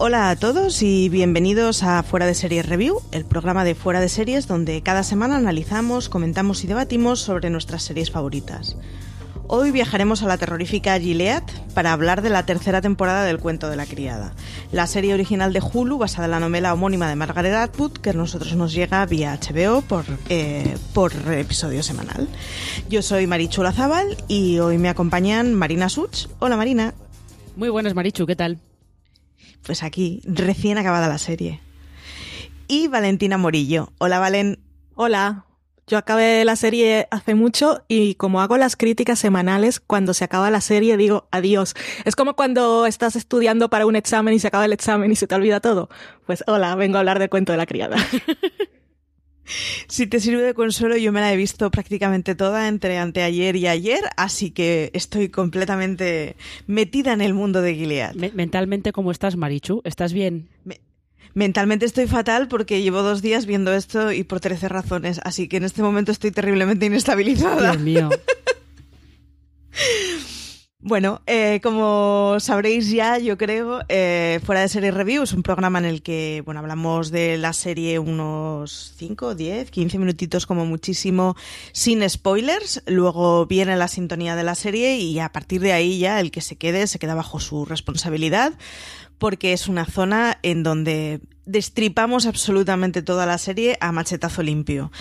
Hola a todos y bienvenidos a Fuera de Series Review, el programa de Fuera de Series donde cada semana analizamos, comentamos y debatimos sobre nuestras series favoritas. Hoy viajaremos a la terrorífica Gilead para hablar de la tercera temporada del Cuento de la Criada, la serie original de Hulu basada en la novela homónima de Margaret Atwood que a nosotros nos llega vía HBO por, eh, por episodio semanal. Yo soy Marichu Lazabal y hoy me acompañan Marina Such. Hola Marina. Muy buenas Marichu, ¿qué tal? Pues aquí, recién acabada la serie. Y Valentina Morillo. Hola, Valen. Hola. Yo acabé la serie hace mucho y como hago las críticas semanales, cuando se acaba la serie digo adiós. Es como cuando estás estudiando para un examen y se acaba el examen y se te olvida todo. Pues hola, vengo a hablar del cuento de la criada. Si te sirve de consuelo, yo me la he visto prácticamente toda entre anteayer y ayer, así que estoy completamente metida en el mundo de Gilead. mentalmente, ¿cómo estás, Marichu? ¿Estás bien? Mentalmente estoy fatal porque llevo dos días viendo esto y por 13 razones, así que en este momento estoy terriblemente inestabilizada. Dios mío. Bueno, eh, como sabréis ya, yo creo, eh, Fuera de Serie Review es un programa en el que, bueno, hablamos de la serie unos 5, 10, 15 minutitos como muchísimo, sin spoilers. Luego viene la sintonía de la serie y a partir de ahí ya el que se quede se queda bajo su responsabilidad porque es una zona en donde destripamos absolutamente toda la serie a machetazo limpio.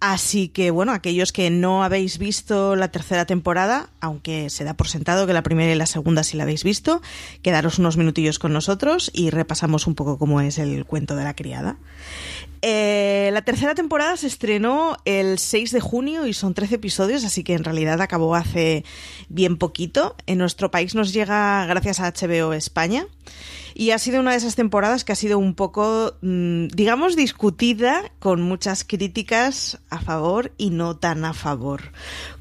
Así que bueno, aquellos que no habéis visto la tercera temporada, aunque se da por sentado que la primera y la segunda sí la habéis visto, quedaros unos minutillos con nosotros y repasamos un poco cómo es el cuento de la criada. Eh, la tercera temporada se estrenó el 6 de junio y son 13 episodios, así que en realidad acabó hace bien poquito. En nuestro país nos llega gracias a HBO España. Y ha sido una de esas temporadas que ha sido un poco, mm, digamos, discutida con muchas críticas a favor y no tan a favor.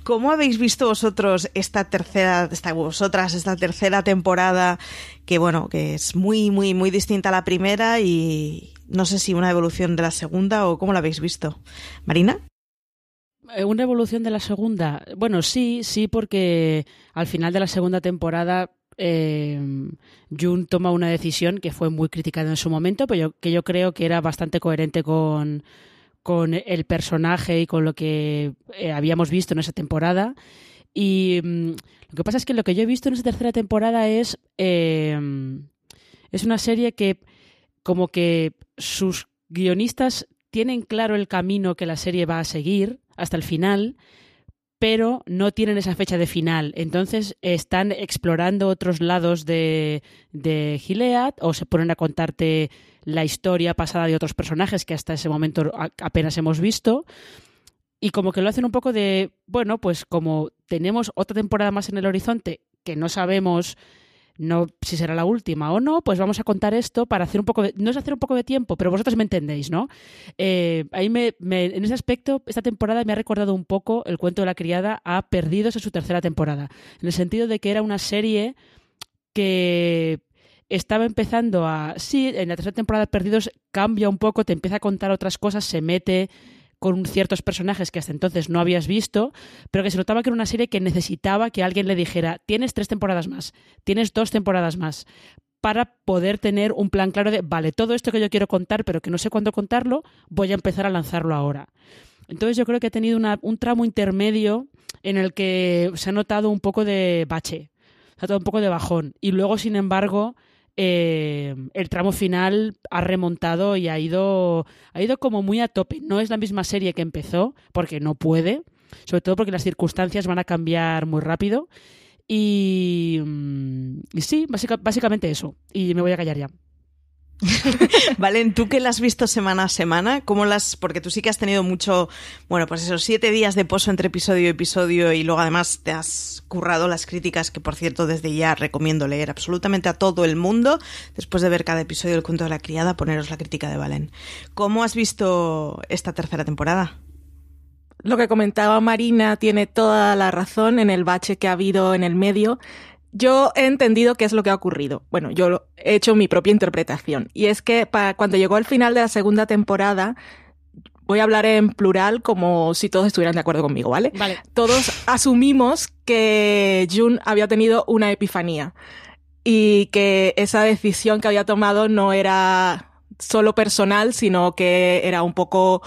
¿Cómo habéis visto vosotros esta tercera, esta, vosotras, esta tercera temporada que, bueno, que es muy, muy, muy distinta a la primera y no sé si una evolución de la segunda o cómo la habéis visto? Marina? Eh, una evolución de la segunda. Bueno, sí, sí, porque al final de la segunda temporada eh, Jun toma una decisión que fue muy criticada en su momento, pero que yo creo que era bastante coherente con, con el personaje y con lo que eh, habíamos visto en esa temporada. Y mm, lo que pasa es que lo que yo he visto en esa tercera temporada es, eh, es una serie que como que sus guionistas tienen claro el camino que la serie va a seguir hasta el final, pero no tienen esa fecha de final. Entonces están explorando otros lados de, de Gilead o se ponen a contarte la historia pasada de otros personajes que hasta ese momento apenas hemos visto. Y como que lo hacen un poco de, bueno, pues como tenemos otra temporada más en el horizonte que no sabemos no si será la última o no, pues vamos a contar esto para hacer un poco de, no es hacer un poco de tiempo, pero vosotros me entendéis, ¿no? Eh, ahí me, en ese aspecto, esta temporada me ha recordado un poco el cuento de la criada a Perdidos en su tercera temporada, en el sentido de que era una serie que estaba empezando a, sí, en la tercera temporada de Perdidos cambia un poco, te empieza a contar otras cosas, se mete con ciertos personajes que hasta entonces no habías visto, pero que se notaba que era una serie que necesitaba que alguien le dijera, tienes tres temporadas más, tienes dos temporadas más, para poder tener un plan claro de, vale, todo esto que yo quiero contar, pero que no sé cuándo contarlo, voy a empezar a lanzarlo ahora. Entonces yo creo que ha tenido un tramo intermedio en el que se ha notado un poco de bache, se ha notado un poco de bajón. Y luego, sin embargo, eh, el tramo final ha remontado y ha ido, ha ido como muy a tope. No es la misma serie que empezó, porque no puede, sobre todo porque las circunstancias van a cambiar muy rápido. Y, mm, sí, básicamente eso. Y me voy a callar ya. Valen, tú que la has visto semana a semana, ¿cómo las.? Porque tú sí que has tenido mucho. Bueno, pues esos siete días de pozo entre episodio y episodio y luego además te has currado las críticas que, por cierto, desde ya recomiendo leer absolutamente a todo el mundo. Después de ver cada episodio del cuento de la criada, poneros la crítica de Valen. ¿Cómo has visto esta tercera temporada? Lo que comentaba Marina tiene toda la razón en el bache que ha habido en el medio yo he entendido qué es lo que ha ocurrido. Bueno, yo he hecho mi propia interpretación. Y es que para cuando llegó el final de la segunda temporada, voy a hablar en plural como si todos estuvieran de acuerdo conmigo, ¿vale? Vale. Todos asumimos que Jun había tenido una epifanía y que esa decisión que había tomado no era solo personal, sino que era un poco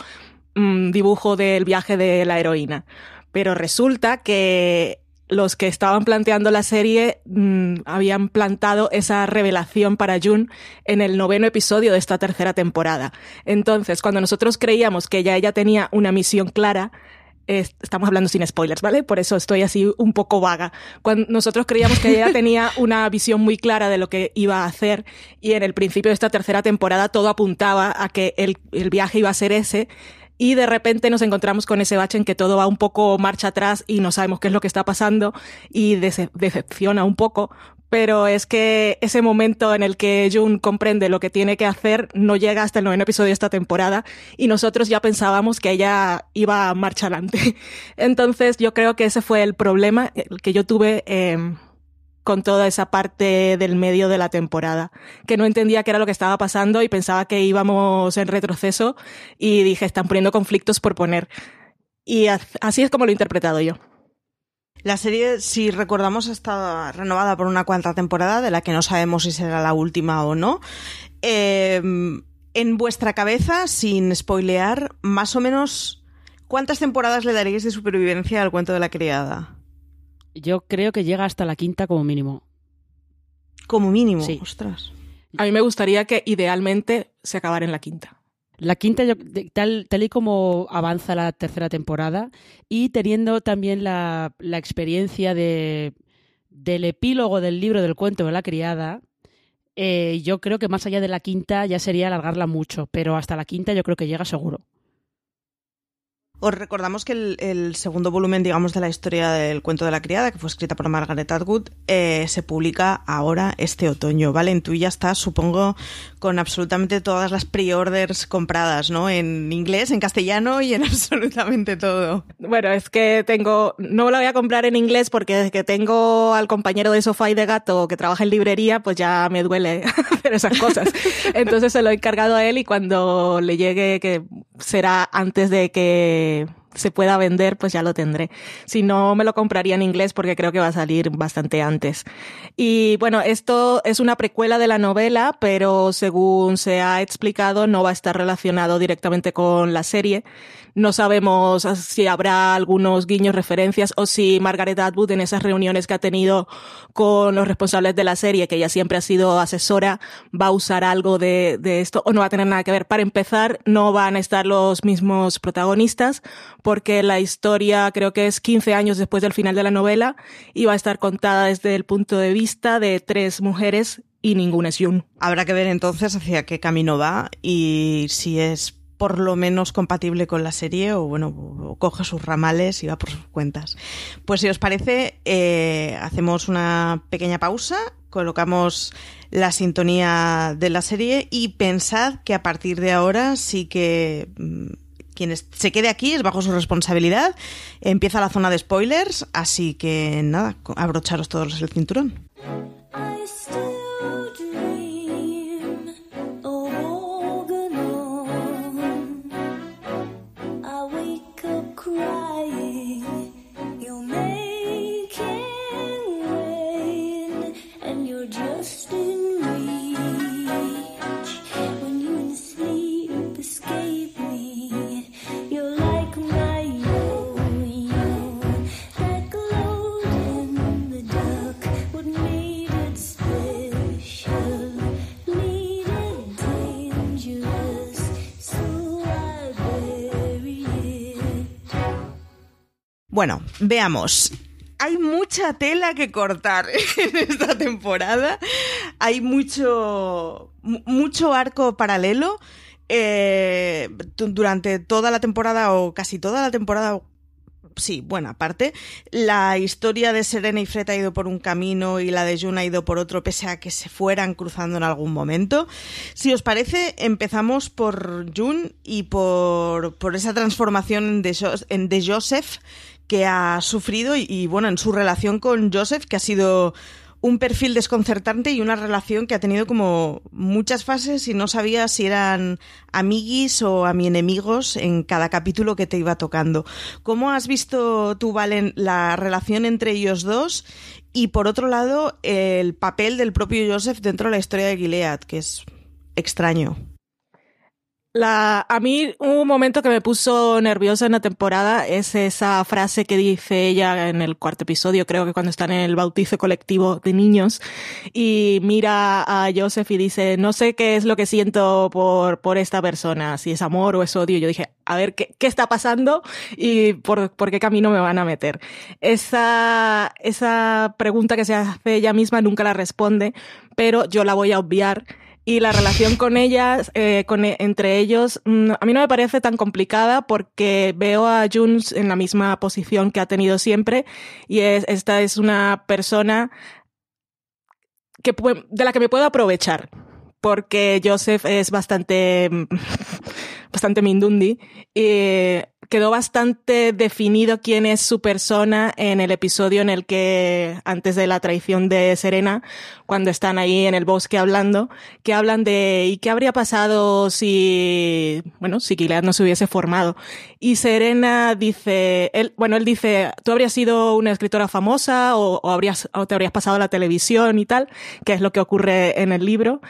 mm, dibujo del viaje de la heroína. Pero resulta que los que estaban planteando la serie mm, habían plantado esa revelación para Jun en el noveno episodio de esta tercera temporada. Entonces, cuando nosotros creíamos que ya ella tenía una misión clara, es- estamos hablando sin spoilers, ¿vale? Por eso estoy así un poco vaga. Cuando nosotros creíamos que ella tenía una visión muy clara de lo que iba a hacer y en el principio de esta tercera temporada todo apuntaba a que el, el viaje iba a ser ese y de repente nos encontramos con ese bache en que todo va un poco marcha atrás y no sabemos qué es lo que está pasando y dece- decepciona un poco. Pero es que ese momento en el que Jun comprende lo que tiene que hacer no llega hasta el noveno episodio de esta temporada y nosotros ya pensábamos que ella iba a marcha adelante. Entonces yo creo que ese fue el problema que yo tuve eh, con toda esa parte del medio de la temporada, que no entendía qué era lo que estaba pasando y pensaba que íbamos en retroceso y dije, están poniendo conflictos por poner. Y así es como lo he interpretado yo. La serie, si recordamos, está renovada por una cuarta temporada, de la que no sabemos si será la última o no. Eh, en vuestra cabeza, sin spoilear, más o menos, ¿cuántas temporadas le daríais de supervivencia al cuento de la criada? Yo creo que llega hasta la quinta como mínimo. Como mínimo, Sí. ostras. A mí me gustaría que idealmente se acabara en la quinta. La quinta, tal, tal y como avanza la tercera temporada, y teniendo también la, la experiencia de, del epílogo del libro del cuento de la criada, eh, yo creo que más allá de la quinta ya sería alargarla mucho, pero hasta la quinta yo creo que llega seguro. Os recordamos que el, segundo volumen, digamos, de la historia del cuento de la criada, que fue escrita por Margaret Atwood, eh, se publica ahora este otoño, ¿vale? En tú ya estás, supongo, con absolutamente todas las pre-orders compradas, ¿no? En inglés, en castellano y en absolutamente todo. Bueno, es que tengo, no la voy a comprar en inglés porque desde que tengo al compañero de sofá y de gato que trabaja en librería, pues ya me duele hacer esas cosas. Entonces se lo he encargado a él y cuando le llegue, que será antes de que que se pueda vender, pues ya lo tendré. Si no, me lo compraría en inglés porque creo que va a salir bastante antes. Y bueno, esto es una precuela de la novela, pero según se ha explicado, no va a estar relacionado directamente con la serie. No sabemos si habrá algunos guiños, referencias, o si Margaret Atwood en esas reuniones que ha tenido con los responsables de la serie, que ella siempre ha sido asesora, va a usar algo de, de esto, o no va a tener nada que ver. Para empezar, no van a estar los mismos protagonistas, porque la historia creo que es 15 años después del final de la novela, y va a estar contada desde el punto de vista de tres mujeres y ninguna es Jun. Habrá que ver entonces hacia qué camino va y si es por lo menos compatible con la serie o bueno, o coge sus ramales y va por sus cuentas. Pues si os parece, eh, hacemos una pequeña pausa, colocamos la sintonía de la serie y pensad que a partir de ahora sí que mm, quien se quede aquí es bajo su responsabilidad. Empieza la zona de spoilers, así que nada, abrocharos todos el cinturón. Bueno, veamos. Hay mucha tela que cortar en esta temporada. Hay mucho, mu- mucho arco paralelo. eh, du- durante toda la temporada o casi toda la temporada, sí, buena parte, la historia de Serena y Fred ha ido por un camino y la de June ha ido por otro, pese a que se fueran cruzando en algún momento. Si os parece, empezamos por June y por, por esa transformación de, en- de Joseph que ha sufrido y, bueno, en su relación con Joseph, que ha sido un perfil desconcertante y una relación que ha tenido como muchas fases y no sabía si eran amiguis o a mi enemigos en cada capítulo que te iba tocando. ¿Cómo has visto tú, Valen, la relación entre ellos dos? Y por otro lado, el papel del propio Joseph dentro de la historia de Gilead, que es extraño. La, a mí un momento que me puso nerviosa en la temporada es esa frase que dice ella en el cuarto episodio, creo que cuando están en el bautizo colectivo de niños, y mira a Joseph y dice, no sé qué es lo que siento por, por esta persona, si es amor o es odio. Yo dije, a ver, ¿qué, qué está pasando y por, por qué camino me van a meter? Esa, esa pregunta que se hace ella misma nunca la responde, pero yo la voy a obviar y la relación con ellas, eh, con, entre ellos, mm, a mí no me parece tan complicada porque veo a Junes en la misma posición que ha tenido siempre y es, esta es una persona que, de la que me puedo aprovechar porque Joseph es bastante, bastante mindundi y quedó bastante definido quién es su persona en el episodio en el que, antes de la traición de Serena, cuando están ahí en el bosque hablando, que hablan de ¿y qué habría pasado si, bueno, si Gilead no se hubiese formado? Y Serena dice, él, bueno, él dice, tú habrías sido una escritora famosa o, habrías, o te habrías pasado a la televisión y tal, que es lo que ocurre en el libro,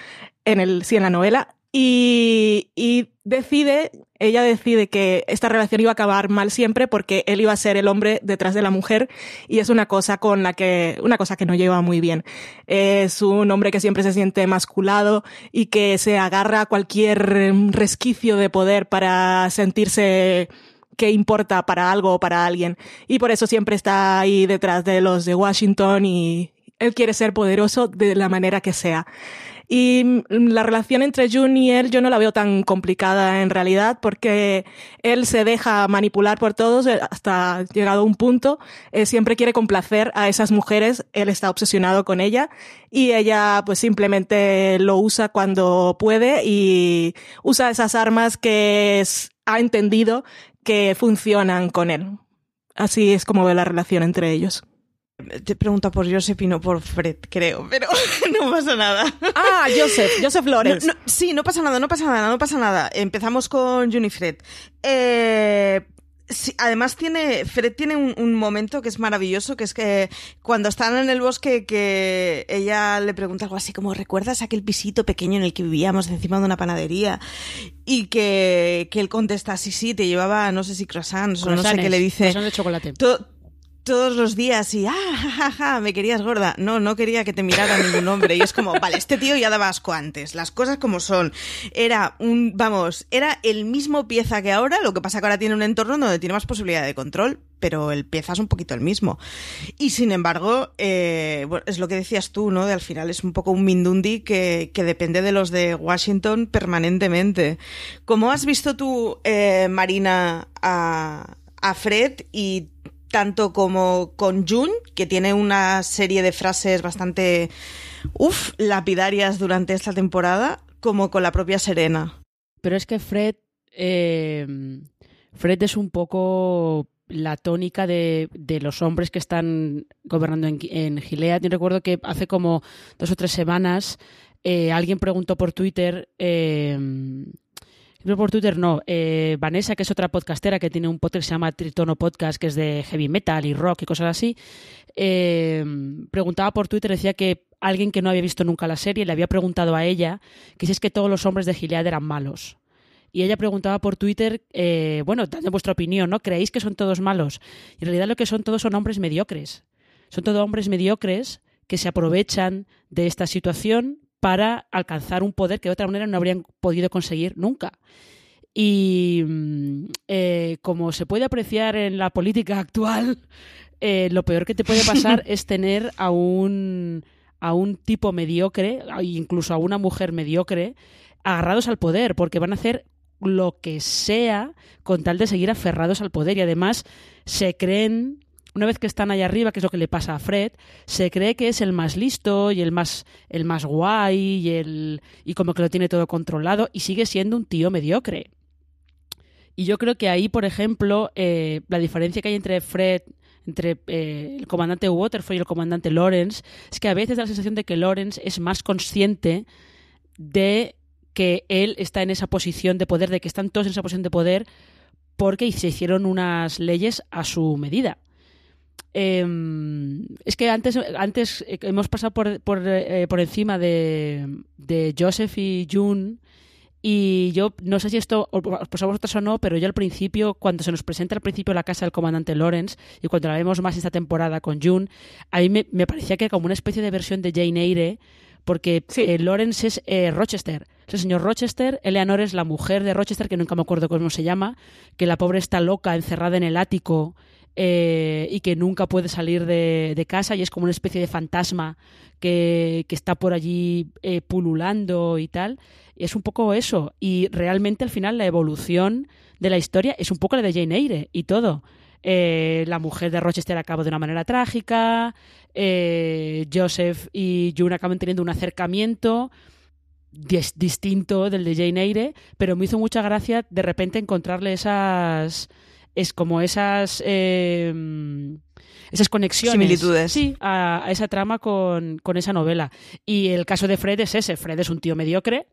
en el, sí, en la novela. Y, y decide, ella decide que esta relación iba a acabar mal siempre porque él iba a ser el hombre detrás de la mujer y es una cosa con la que, una cosa que no lleva muy bien. Es un hombre que siempre se siente masculado y que se agarra a cualquier resquicio de poder para sentirse que importa para algo o para alguien. Y por eso siempre está ahí detrás de los de Washington y él quiere ser poderoso de la manera que sea. Y la relación entre June y él yo no la veo tan complicada en realidad porque él se deja manipular por todos eh, hasta llegado un punto. Eh, siempre quiere complacer a esas mujeres, él está obsesionado con ella y ella pues simplemente lo usa cuando puede y usa esas armas que ha entendido que funcionan con él. Así es como ve la relación entre ellos. Te pregunta por Joseph y no por Fred, creo, pero no pasa nada. Ah, Joseph, Joseph No, Lawrence. no, sí, no pasa nada, no pasa nada, no pasa nada. Empezamos con June y Fred. Eh, sí, además tiene, Fred tiene un, un momento que es maravilloso, que es que cuando están en el bosque que ella le pregunta algo así como, ¿recuerdas aquel pisito pequeño en el que vivíamos encima de una panadería? Y que, que él contesta, sí, sí, te llevaba, no sé si croissants o no sé qué le dice. croissants de chocolate. Todos los días y ah, ja, ja, ja, me querías gorda. No, no quería que te mirara ningún hombre. Y es como, vale, este tío ya daba asco antes, las cosas como son. Era un, vamos, era el mismo pieza que ahora, lo que pasa que ahora tiene un entorno donde tiene más posibilidad de control, pero el pieza es un poquito el mismo. Y sin embargo, eh, bueno, es lo que decías tú, ¿no? De al final es un poco un Mindundi que, que depende de los de Washington permanentemente. ¿Cómo has visto tú, eh, Marina, a, a Fred y tanto como con June, que tiene una serie de frases bastante, uff, lapidarias durante esta temporada, como con la propia Serena. Pero es que Fred. eh, Fred es un poco la tónica de, de los hombres que están gobernando en, en Gilead. Yo recuerdo que hace como dos o tres semanas eh, alguien preguntó por Twitter. eh, no por Twitter no, eh, Vanessa, que es otra podcastera que tiene un podcast que se llama Tritono Podcast, que es de heavy metal y rock y cosas así, eh, preguntaba por Twitter, decía que alguien que no había visto nunca la serie le había preguntado a ella que si es que todos los hombres de Gilead eran malos. Y ella preguntaba por Twitter, eh, bueno, dadme vuestra opinión, ¿no? ¿Creéis que son todos malos? Y en realidad lo que son todos son hombres mediocres. Son todos hombres mediocres que se aprovechan de esta situación para alcanzar un poder que de otra manera no habrían podido conseguir nunca. Y mm, eh, como se puede apreciar en la política actual, eh, lo peor que te puede pasar es tener a un, a un tipo mediocre, incluso a una mujer mediocre, agarrados al poder, porque van a hacer lo que sea con tal de seguir aferrados al poder. Y además se creen, una vez que están ahí arriba, que es lo que le pasa a Fred, se cree que es el más listo y el más, el más guay y, el, y como que lo tiene todo controlado y sigue siendo un tío mediocre. Y yo creo que ahí, por ejemplo, eh, la diferencia que hay entre Fred entre eh, el comandante Waterford y el comandante Lawrence, es que a veces da la sensación de que Lawrence es más consciente de que él está en esa posición de poder, de que están todos en esa posición de poder, porque se hicieron unas leyes a su medida. Eh, es que antes, antes eh, hemos pasado por, por, eh, por encima de, de Joseph y June y yo no sé si esto os pues a vosotros o no, pero yo al principio, cuando se nos presenta al principio la casa del comandante Lawrence y cuando la vemos más esta temporada con June, a mí me, me parecía que era como una especie de versión de Jane Eyre, porque Sí. eh, Lawrence es eh, Rochester. Es el señor Rochester, Eleanor es la mujer de Rochester, que nunca me acuerdo cómo se llama, que la pobre está loca, encerrada en el ático eh, y que nunca puede salir de, de casa y es como una especie de fantasma que, que está por allí eh, pululando y tal. Es un poco eso. Y realmente al final la evolución de la historia es un poco la de Jane Eyre y todo. Eh, la mujer de Rochester acaba de una manera trágica, Joseph y June acaban teniendo un acercamiento dis- distinto del de Jane Eyre, pero me hizo mucha gracia de repente encontrarle esas es como esas eh, esas conexiones. Similitudes. sí a, a esa trama con, con esa novela. Y el caso de Fred es ese. Fred es un tío mediocre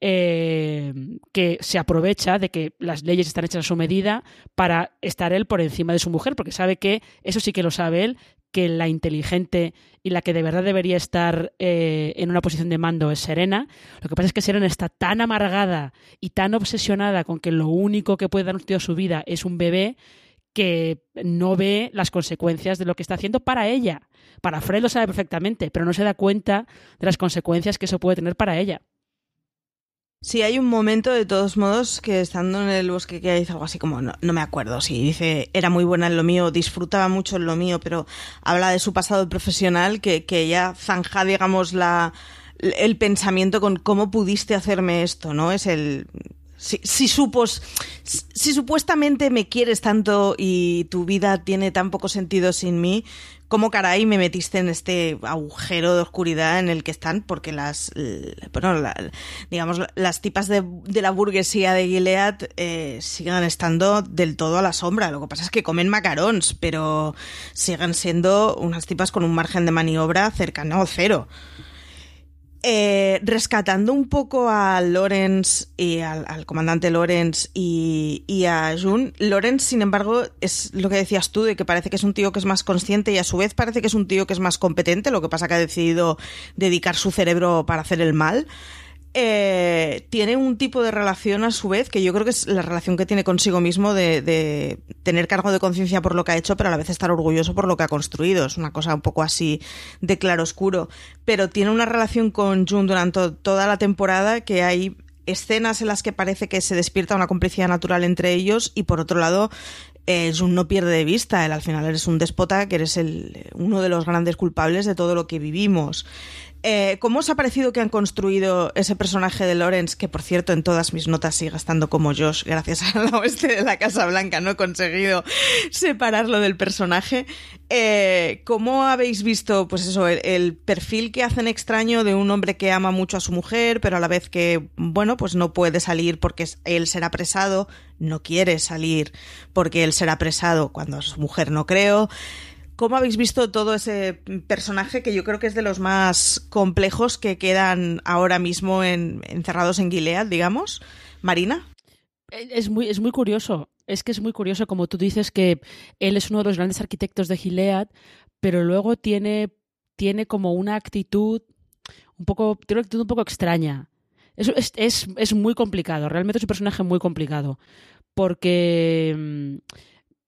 eh, que se aprovecha de que las leyes están hechas a su medida para estar él por encima de su mujer, porque sabe que, eso sí que lo sabe él, que la inteligente y la que de verdad debería estar eh, en una posición de mando es Serena. Lo que pasa es que Serena está tan amargada y tan obsesionada con que lo único que puede dar un tío a su vida es un bebé que no ve las consecuencias de lo que está haciendo para ella. Para Fred lo sabe perfectamente, pero no se da cuenta de las consecuencias que eso puede tener para ella. Sí, hay un momento, de todos modos, que estando en el bosque que dice algo así como, no, me acuerdo, sí, dice, era muy buena en lo mío, disfrutaba mucho en lo mío, pero habla de su pasado profesional, que, que ella zanja, digamos, la, el pensamiento con cómo pudiste hacerme esto, ¿no? Es el... Si, si, supos, si supuestamente me quieres tanto y tu vida tiene tan poco sentido sin mí, ¿cómo caray me metiste en este agujero de oscuridad en el que están? Porque las, bueno, la, digamos, las tipas de, la burguesía de Gilead eh, siguen estando del todo a la sombra. Lo que pasa es que comen macarons, pero siguen siendo unas tipas con un margen de maniobra cercano a cero. Eh, rescatando un poco a Lawrence y al, al comandante Lawrence y, y, a June, Lawrence, sin embargo, es lo que decías tú, de que parece que es un tío que es más consciente y a su vez parece que es un tío que es más competente, lo que pasa que ha decidido dedicar su cerebro para hacer el mal. Eh, tiene un tipo de relación a su vez que yo creo que es la relación que tiene consigo mismo de, de tener cargo de conciencia por lo que ha hecho, pero a la vez estar orgulloso por lo que ha construido. Es una cosa un poco así de claro oscuro. Pero tiene una relación con June durante toda la temporada que hay escenas en las que parece que se despierta una complicidad natural entre ellos y por otro lado eh, June no pierde de vista, él al final eres un déspota que eres el, uno de los grandes culpables de todo lo que vivimos. Eh, ¿Cómo os ha parecido que han construido ese personaje de Lawrence, que por cierto en todas mis notas sigue estando como Josh, gracias al oeste de la Casa Blanca, no he conseguido separarlo del personaje? Eh, ¿Cómo habéis visto, pues eso, el, el, perfil que hacen extraño de un hombre que ama mucho a su mujer, pero a la vez que, bueno, pues no puede salir porque él será apresado, no quiere salir porque él será apresado cuando a su mujer no creo? ¿Cómo habéis visto todo ese personaje que yo creo que es de los más complejos que quedan ahora mismo en, encerrados en Gilead, digamos? Marina. Es muy, es muy curioso. Es que es muy curioso, como tú dices, que él es uno de los grandes arquitectos de Gilead, pero luego tiene, tiene como una actitud un poco, tiene una actitud un poco extraña. Es, es, es, es muy complicado, realmente es un personaje muy complicado, porque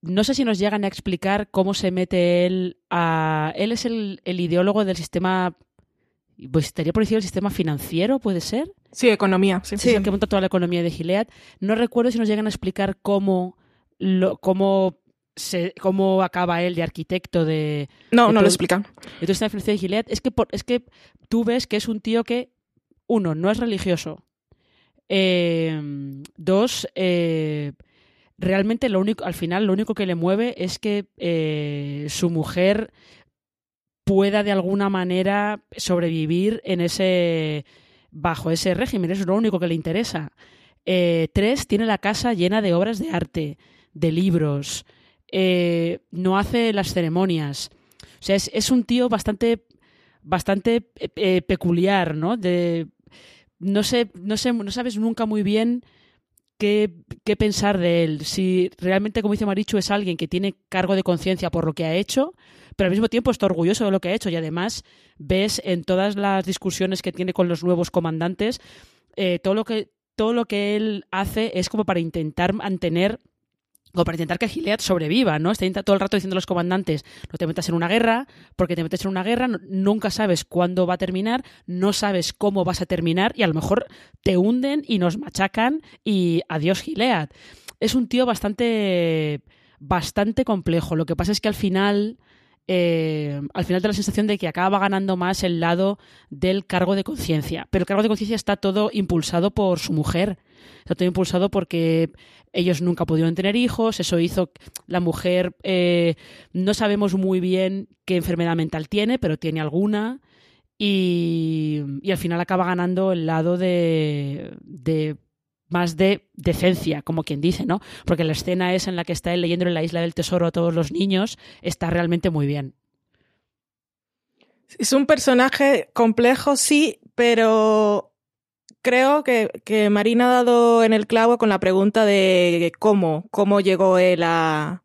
no sé si nos llegan a explicar cómo se mete él a... Él es el, el ideólogo del sistema... Pues estaría por decir el sistema financiero, ¿puede ser? Sí, economía. Sí, sí. Es el que monta toda la economía de Gilead. No recuerdo si nos llegan a explicar cómo, lo, cómo, se, cómo acaba él de arquitecto de... No, de no lo explican. Entonces, la financiación de Gilead es que, por, es que tú ves que es un tío que, uno, no es religioso. Eh, dos, eh, realmente lo único, al final lo único que le mueve es que eh, su mujer pueda de alguna manera sobrevivir en ese bajo ese régimen, eso es lo único que le interesa. Eh, tres, tiene la casa llena de obras de arte, de libros, eh, no hace las ceremonias. O sea, es, es un tío bastante, bastante eh, peculiar, ¿no? De, no sé, no sé, no sabes nunca muy bien qué, pensar de él. Si realmente, como dice Marichu, es alguien que tiene cargo de conciencia por lo que ha hecho, pero al mismo tiempo está orgulloso de lo que ha hecho y además ves en todas las discusiones que tiene con los nuevos comandantes eh, todo lo que todo lo que él hace es como para intentar mantener o para intentar que Gilead sobreviva, ¿no? Está todo el rato diciendo a los comandantes, no te metas en una guerra, porque te metes en una guerra, nunca sabes cuándo va a terminar, no sabes cómo vas a terminar y a lo mejor te hunden y nos machacan y adiós Gilead. Es un tío bastante bastante complejo. Lo que pasa es que al final eh, al final da la sensación de que acaba ganando más el lado del cargo de conciencia. Pero el cargo de conciencia está todo impulsado por su mujer. Está todo impulsado porque ellos nunca pudieron tener hijos. Eso hizo la mujer. eh, no sabemos muy bien qué enfermedad mental tiene, pero tiene alguna. Y, y al final acaba ganando el lado de, de más de decencia, como quien dice, ¿no? Porque la escena es en la que está él leyendo en la isla del tesoro a todos los niños, está realmente muy bien. Es un personaje complejo, sí, pero creo que, que Marina ha dado en el clavo con la pregunta de cómo, cómo llegó él a,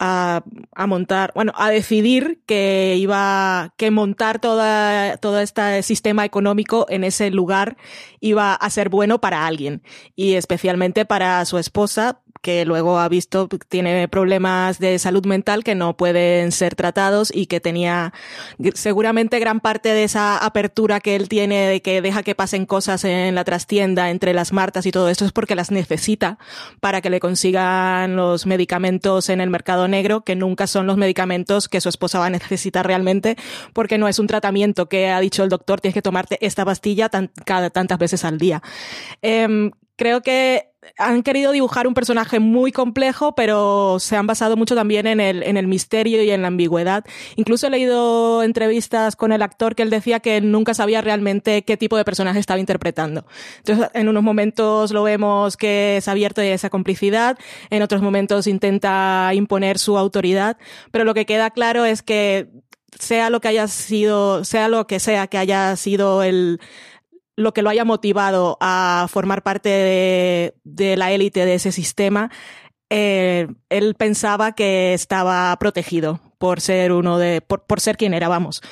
a, a montar, bueno, a decidir que iba, que montar toda, todo este sistema económico en ese lugar iba a ser bueno para alguien y especialmente para su esposa que luego ha visto tiene problemas de salud mental que no pueden ser tratados y que tenía seguramente gran parte de esa apertura que él tiene de que deja que pasen cosas en la trastienda entre las martas y todo esto es porque las necesita para que le consigan los medicamentos en el mercado negro que nunca son los medicamentos que su esposa va a necesitar realmente porque no es un tratamiento que ha dicho el doctor tienes que tomarte esta pastilla cada tantas veces al día. Eh, creo que han querido dibujar un personaje muy complejo, pero se han basado mucho también en el, en el misterio y en la ambigüedad. Incluso he leído entrevistas con el actor que él decía que nunca sabía realmente qué tipo de personaje estaba interpretando. Entonces, en unos momentos lo vemos que es abierto a esa complicidad, en otros momentos intenta imponer su autoridad, pero lo que queda claro es que sea lo que haya sido, sea lo que sea que haya sido el, lo que lo haya motivado a formar parte de, la élite de ese sistema, eh, él pensaba que estaba protegido por ser uno de, por, por ser quien era, vamos.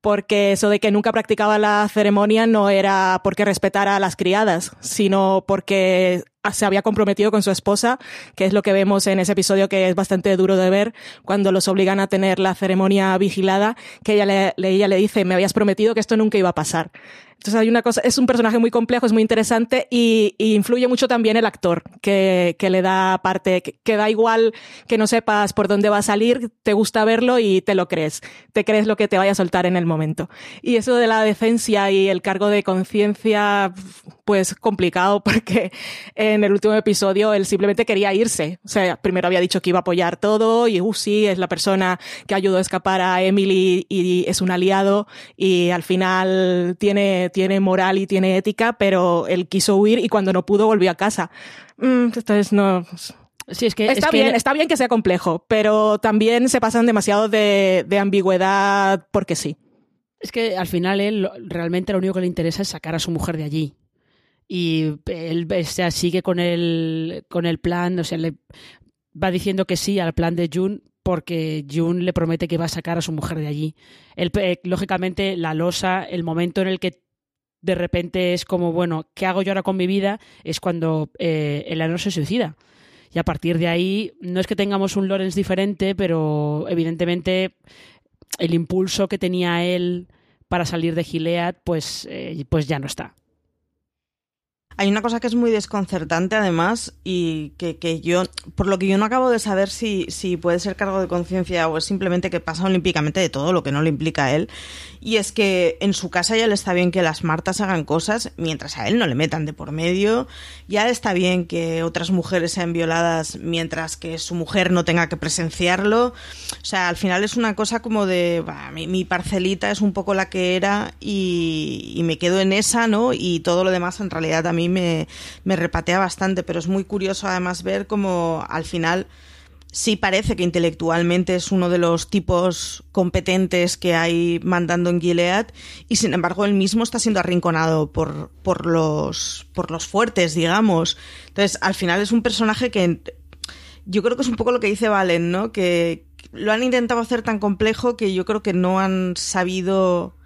Porque eso de que nunca practicaba la ceremonia no era porque respetara a las criadas, sino porque se había comprometido con su esposa, que es lo que vemos en ese episodio que es bastante duro de ver, cuando los obligan a tener la ceremonia vigilada, que ella le, ella le dice, me habías prometido que esto nunca iba a pasar. Entonces hay una cosa, es un personaje muy complejo, es muy interesante y, influye mucho también el actor, que, que le da parte, que, que, da igual que no sepas por dónde va a salir, te gusta verlo y te lo crees, te crees lo que te vaya a soltar en el momento. Y eso de la decencia y el cargo de conciencia, pues complicado porque en el último episodio él simplemente quería irse. O sea, primero había dicho que iba a apoyar todo y, uh, sí, es la persona que ayudó a escapar a Emily y es un aliado y al final tiene tiene moral y tiene ética, pero él quiso huir y cuando no pudo volvió a casa. Mm, entonces no. Sí, es que, está es bien, que... está bien que sea complejo, pero también se pasan demasiado de, de ambigüedad porque sí. Es que al final él realmente lo único que le interesa es sacar a su mujer de allí. Y él o sigue con el, con el plan, o sea, le va diciendo que sí al plan de June porque June le promete que va a sacar a su mujer de allí. Él, eh, lógicamente, la losa, el momento en el que de repente es como, bueno, ¿qué hago yo ahora con mi vida? Es cuando eh, Eleanor se suicida. Y a partir de ahí, no es que tengamos un Lawrence diferente, pero evidentemente el impulso que tenía él para salir de Gilead, pues, eh, pues ya no está. Hay una cosa que es muy desconcertante además y que, que, yo, por lo que yo no acabo de saber si, si puede ser cargo de conciencia o es simplemente que pasa olímpicamente de todo lo que no le implica a él. Y es que en su casa ya le está bien que las Martas hagan cosas mientras a él no le metan de por medio. Ya le está bien que otras mujeres sean violadas mientras que su mujer no tenga que presenciarlo. O sea, al final es una cosa como de, bah, mi, mi, parcelita es un poco la que era y, y me quedo en esa, ¿no? Y todo lo demás en realidad a mí me, repatea bastante, pero es muy curioso además ver cómo al final sí parece que intelectualmente es uno de los tipos competentes que hay mandando en Gilead y sin embargo él mismo está siendo arrinconado por, por, los, por los fuertes, digamos. Entonces, al final es un personaje que yo creo que es un poco lo que dice Valen, ¿no? Que lo han intentado hacer tan complejo que yo creo que no han sabido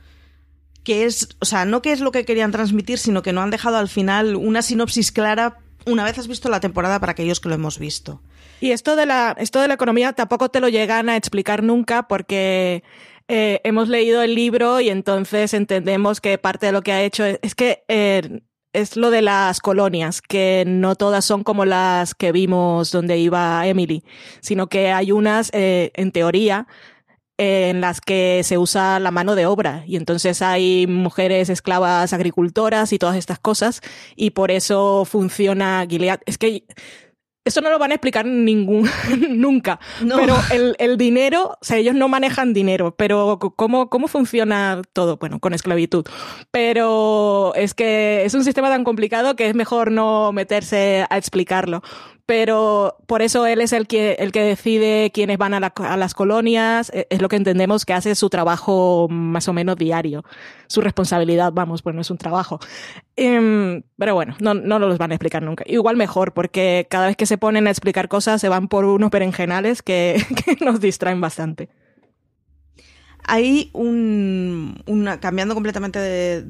qué es, o sea, no qué es lo que querían transmitir, sino que no han dejado al final una sinopsis clara una vez has visto la temporada para aquellos que lo hemos visto. Y esto de la, esto de la economía tampoco te lo llegan a explicar nunca porque eh, hemos leído el libro y entonces entendemos que parte de lo que ha hecho es, es que eh, es lo de las colonias, que no todas son como las que vimos donde iba Emily, sino que hay unas, eh, en teoría, en las que se usa la mano de obra y entonces hay mujeres esclavas agricultoras y todas estas cosas y por eso funciona Gilead. Es que eso no lo van a explicar ningún, nunca. No. Pero el, el dinero, o sea, ellos no manejan dinero, pero ¿cómo, ¿cómo funciona todo? Bueno, con esclavitud. Pero es que es un sistema tan complicado que es mejor no meterse a explicarlo. Pero por eso él es el que, el que decide quiénes van a, la- a las colonias, e- es lo que entendemos que hace su trabajo más o menos diario. Su responsabilidad, vamos, pues no es un trabajo. Em, pero bueno, no, no los van a explicar nunca. Igual mejor, porque cada vez que se ponen a explicar cosas se van por unos berenjenales que, que nos distraen bastante. Hay un, cambiando completamente de,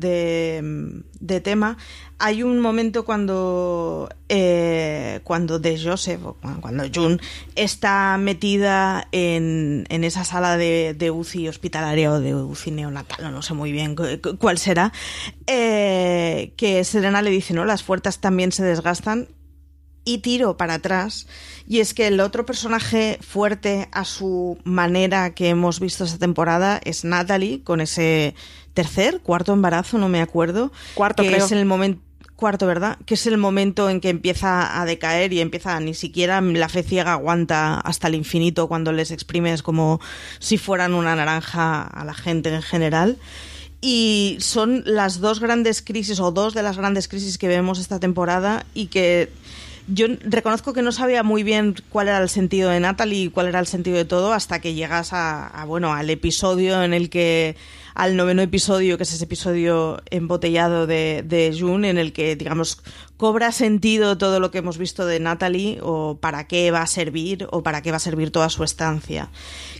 tema, hay un momento cuando, eh, cuando de Joseph, cuando- June está metida en, en esa sala de, de UCI hospitalaria o de UCI neonatal, no sé muy bien cu- cu- cuál será, eh, que Serena le dice, ¿no? Las fuerzas también se desgastan y tiro para atrás. Y es que el otro personaje fuerte a su manera que hemos visto esta temporada es Natalie, con ese tercer, cuarto embarazo, no me acuerdo. Cuarto, que creo. es el momento cuarto, ¿verdad? Que es el momento en que empieza a decaer y empieza ni siquiera la fe ciega aguanta hasta el infinito cuando les exprimes como si fueran una naranja a la gente en general. Y son las dos grandes crisis o dos de las grandes crisis que vemos esta temporada y que yo reconozco que no sabía muy bien cuál era el sentido de Natalie y cuál era el sentido de todo hasta que llegas a, bueno al episodio en el que al noveno episodio que es ese episodio embotellado de, de June en el que digamos cobra sentido todo lo que hemos visto de Natalie o para qué va a servir o para qué va a servir toda su estancia.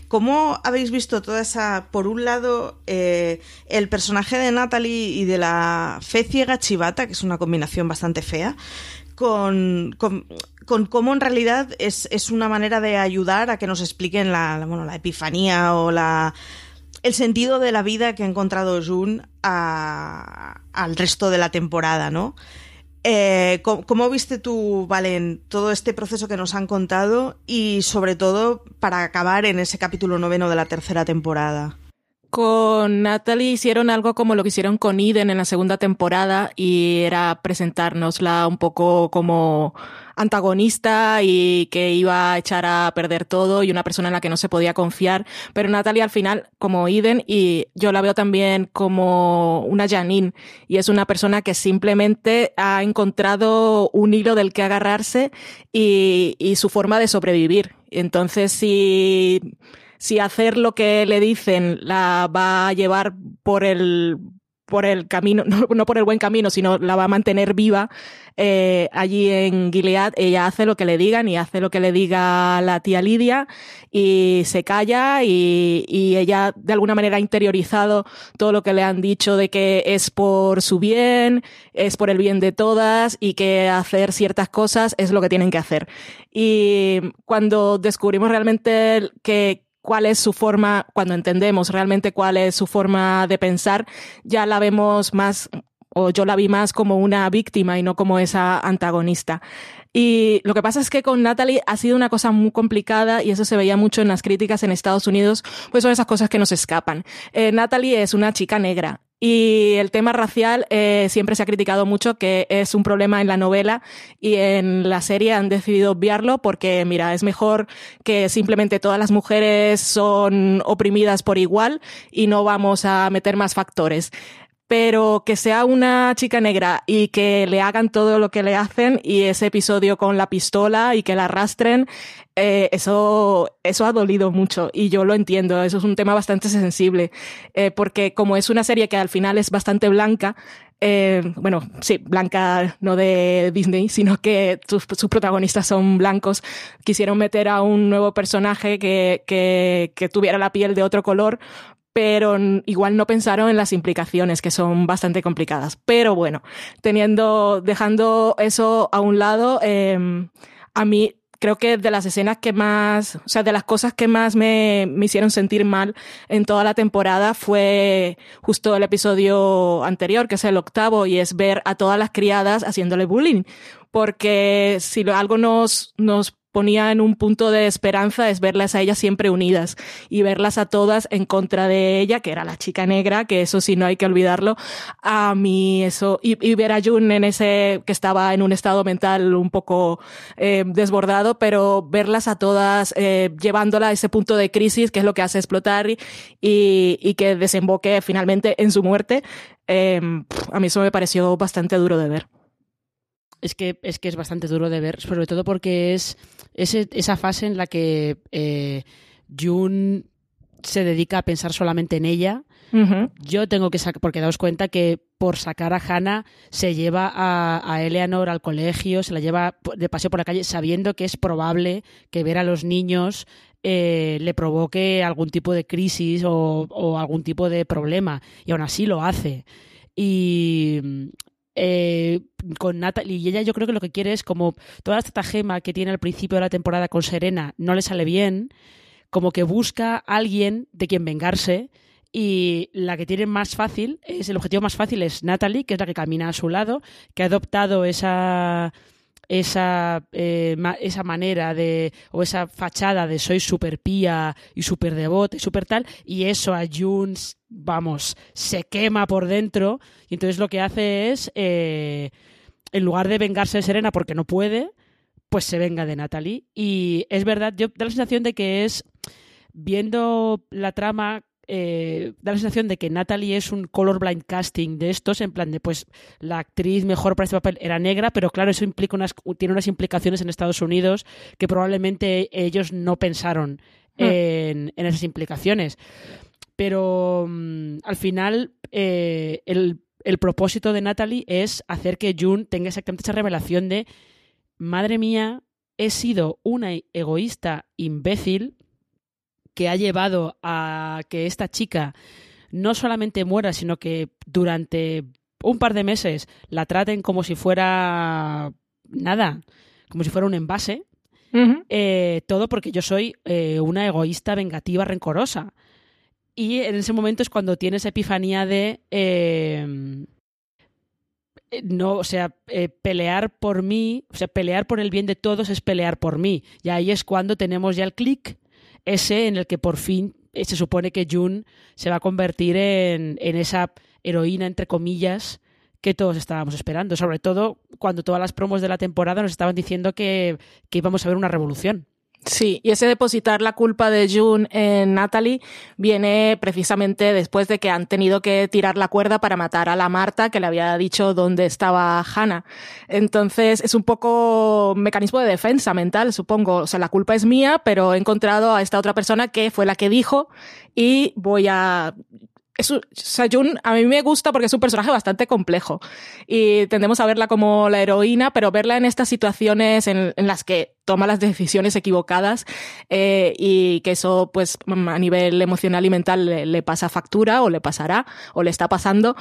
¿Cómo habéis visto toda esa, por un lado, eh, el personaje de Natalie y de la fe ciega chivata, que es una combinación bastante fea, con, con, cómo en realidad es, es, una manera de ayudar a que nos expliquen la, bueno, la epifanía o la, el sentido de la vida que ha encontrado June a, al resto de la temporada, ¿no? Eh, ¿cómo, ¿cómo, viste tú, Valen, todo este proceso que nos han contado y sobre todo para acabar en ese capítulo noveno de la tercera temporada? Con Natalie hicieron algo como lo que hicieron con Eden en la segunda temporada y era presentárnosla un poco como antagonista y que iba a echar a perder todo y una persona en la que no se podía confiar. Pero Natalie al final, como Eden, y yo la veo también como una Janine y es una persona que simplemente ha encontrado un hilo del que agarrarse y, y su forma de sobrevivir. Entonces, si si hacer lo que le dicen la va a llevar por el por el camino, no, por el buen camino, sino la va a mantener viva eh, allí en Gilead. Ella hace lo que le digan y hace lo que le diga la tía Lidia y se calla y, y ella de alguna manera ha interiorizado todo lo que le han dicho de que es por su bien, es por el bien de todas y que hacer ciertas cosas es lo que tienen que hacer. Y cuando descubrimos realmente que cuál es su forma, cuando entendemos realmente cuál es su forma de pensar, ya la vemos más, o yo la vi más como una víctima y no como esa antagonista. Y lo que pasa es que con Natalie ha sido una cosa muy complicada y eso se veía mucho en las críticas en Estados Unidos, pues son esas cosas que nos escapan. Eh, Natalie es una chica negra y el tema racial eh, siempre se ha criticado mucho que es un problema en la novela y en la serie han decidido obviarlo porque, mira, es mejor que simplemente todas las mujeres son oprimidas por igual y no vamos a meter más factores pero que sea una chica negra y que le hagan todo lo que le hacen y ese episodio con la pistola y que la arrastren, eh, eso, eso ha dolido mucho y yo lo entiendo, eso es un tema bastante sensible, eh, porque como es una serie que al final es bastante blanca, eh, bueno, sí, blanca no de Disney, sino que sus, protagonistas son blancos, quisieron meter a un nuevo personaje que, que, tuviera la piel de otro color, pero igual no pensaron en las implicaciones que son bastante complicadas. Pero bueno, teniendo, dejando eso a un lado, eh, a mí creo que de las escenas que más, o sea, de las cosas que más me, me, hicieron sentir mal en toda la temporada fue justo el episodio anterior, que es el octavo, y es ver a todas las criadas haciéndole bullying. Porque si algo nos, nos ponía en un punto de esperanza es verlas a ellas siempre unidas y verlas a todas en contra de ella, que era la chica negra, que eso sí no hay que olvidarlo. A mí eso, y, ver a Jun en ese, que estaba en un estado mental un poco eh, desbordado, pero verlas a todas eh, llevándola a ese punto de crisis, que es lo que hace explotar y, y que desemboque finalmente en su muerte, eh, a mí eso me pareció bastante duro de ver. Es que, es que es bastante duro de ver, sobre todo porque es ese, esa fase en la que eh, Jun se dedica a pensar solamente en ella. Uh -huh. Yo tengo que sacar, porque daos cuenta que por sacar a Hannah se lleva a, a, Eleanor al colegio, se la lleva de paseo por la calle sabiendo que es probable que ver a los niños eh, le provoque algún tipo de crisis o, o algún tipo de problema. Y aún así lo hace. Y eh, con Natalie y ella yo creo que lo que quiere es como toda la estratagema que tiene al principio de la temporada con Serena no le sale bien, como que busca a alguien de quien vengarse y la que tiene más fácil, es el objetivo más fácil es Natalie, que es la que camina a su lado, que ha adoptado esa esa, eh, esa manera de, o esa fachada de soy súper pía y súper devota y súper tal, y eso a Junes, vamos, se quema por dentro, y entonces lo que hace es, eh, en lugar de vengarse de Serena porque no puede, pues se venga de Natalie. Y es verdad, yo da la sensación de que es, viendo la trama eh, da la sensación de que Natalie es un colorblind casting de estos, en plan de pues la actriz mejor para este papel era negra, pero claro, eso implica unas, tiene unas implicaciones en Estados Unidos que probablemente ellos no pensaron Hmm. en, en, esas implicaciones. Pero um, al final, eh, el, el, propósito de Natalie es hacer que June tenga exactamente esa revelación de madre mía, he sido una egoísta imbécil que ha llevado a que esta chica no solamente muera, sino que durante un par de meses la traten como si fuera nada, como si fuera un envase. Uh -huh. eh, todo porque yo soy eh, una egoísta, vengativa, rencorosa. Y en ese momento es cuando tiene esa epifanía de. Eh, no, o sea, eh, pelear por mí, o sea, pelear por el bien de todos es pelear por mí. Y ahí es cuando tenemos ya el clic ese en el que por fin eh, se supone que June se va a convertir en, en, esa heroína, entre comillas, que todos estábamos esperando. Sobre todo cuando todas las promos de la temporada nos estaban diciendo que, que íbamos a ver una revolución. Sí, y ese depositar la culpa de June en Natalie viene precisamente después de que han tenido que tirar la cuerda para matar a la Marta que le había dicho dónde estaba Hannah. Entonces es un poco mecanismo de defensa mental, supongo. O sea, la culpa es mía, pero he encontrado a esta otra persona que fue la que dijo y voy a es a mí me gusta porque es un personaje bastante complejo y tendemos a verla como la heroína, pero verla en estas situaciones en, en las que toma las decisiones equivocadas eh, y que eso pues a nivel emocional y mental le, pasa factura o le pasará o le está pasando,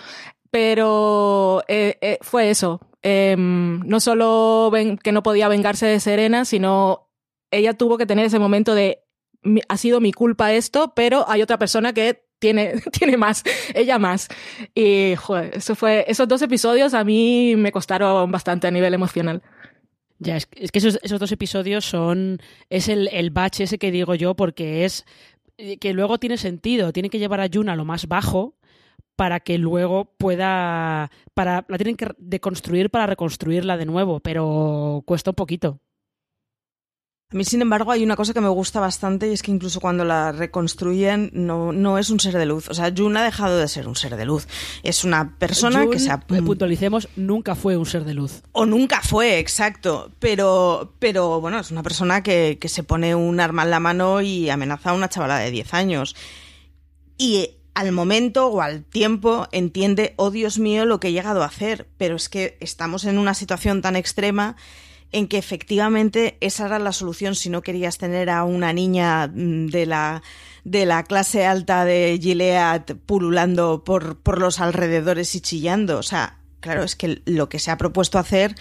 pero eh, eh, fue eso. no solo que no podía vengarse de Serena, sino ella tuvo que tener ese momento de ha sido mi culpa esto, pero hay otra persona que tiene, tiene más, ella más. Y, joder, eso fue, esos dos episodios a mí me costaron bastante a nivel emocional. Ya, es, que esos, esos, dos episodios son, es el, el bache ese que digo yo, porque es, eh, que luego tiene sentido, tiene que llevar a Jun a lo más bajo para que luego pueda, para, la tienen que deconstruir para reconstruirla de nuevo, pero cuesta un poquito. A mí, sin embargo, hay una cosa que me gusta bastante y es que incluso cuando la reconstruyen no, no es un ser de luz. O sea, Jun ha dejado de ser un ser de luz. Es una persona que se ha... eh, puntualicemos, nunca fue un ser de luz. O nunca fue, exacto. Pero, pero bueno, es una persona que, que se pone un arma en la mano y amenaza a una chavala de 10 años. Y al momento o al tiempo entiende, oh Dios mío, lo que he llegado a hacer. Pero es que estamos en una situación tan extrema en que efectivamente esa era la solución si no querías tener a una niña mm, de la de la clase alta de Gilead pululando por, por los alrededores y chillando. O sea, claro, es que lo que se ha propuesto hacer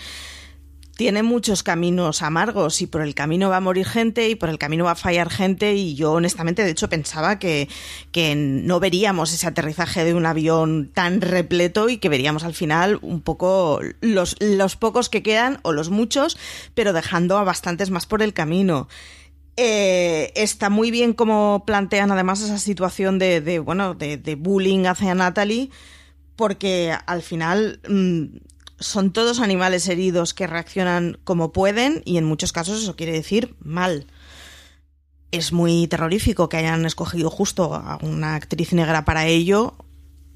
tiene muchos caminos amargos y por el camino va a morir gente y por el camino va a fallar gente y yo honestamente de hecho pensaba que, que no veríamos ese aterrizaje de un avión tan repleto y que veríamos al final un poco los, los pocos que quedan o los muchos, pero dejando a bastantes más por el camino. Eh, está muy bien como plantean además esa situación de, bueno, de, bullying hacia Natalie, porque al final mmm, son todos animales heridos que reaccionan como pueden y en muchos casos eso quiere decir mal. Es muy terrorífico que hayan escogido justo a una actriz negra para ello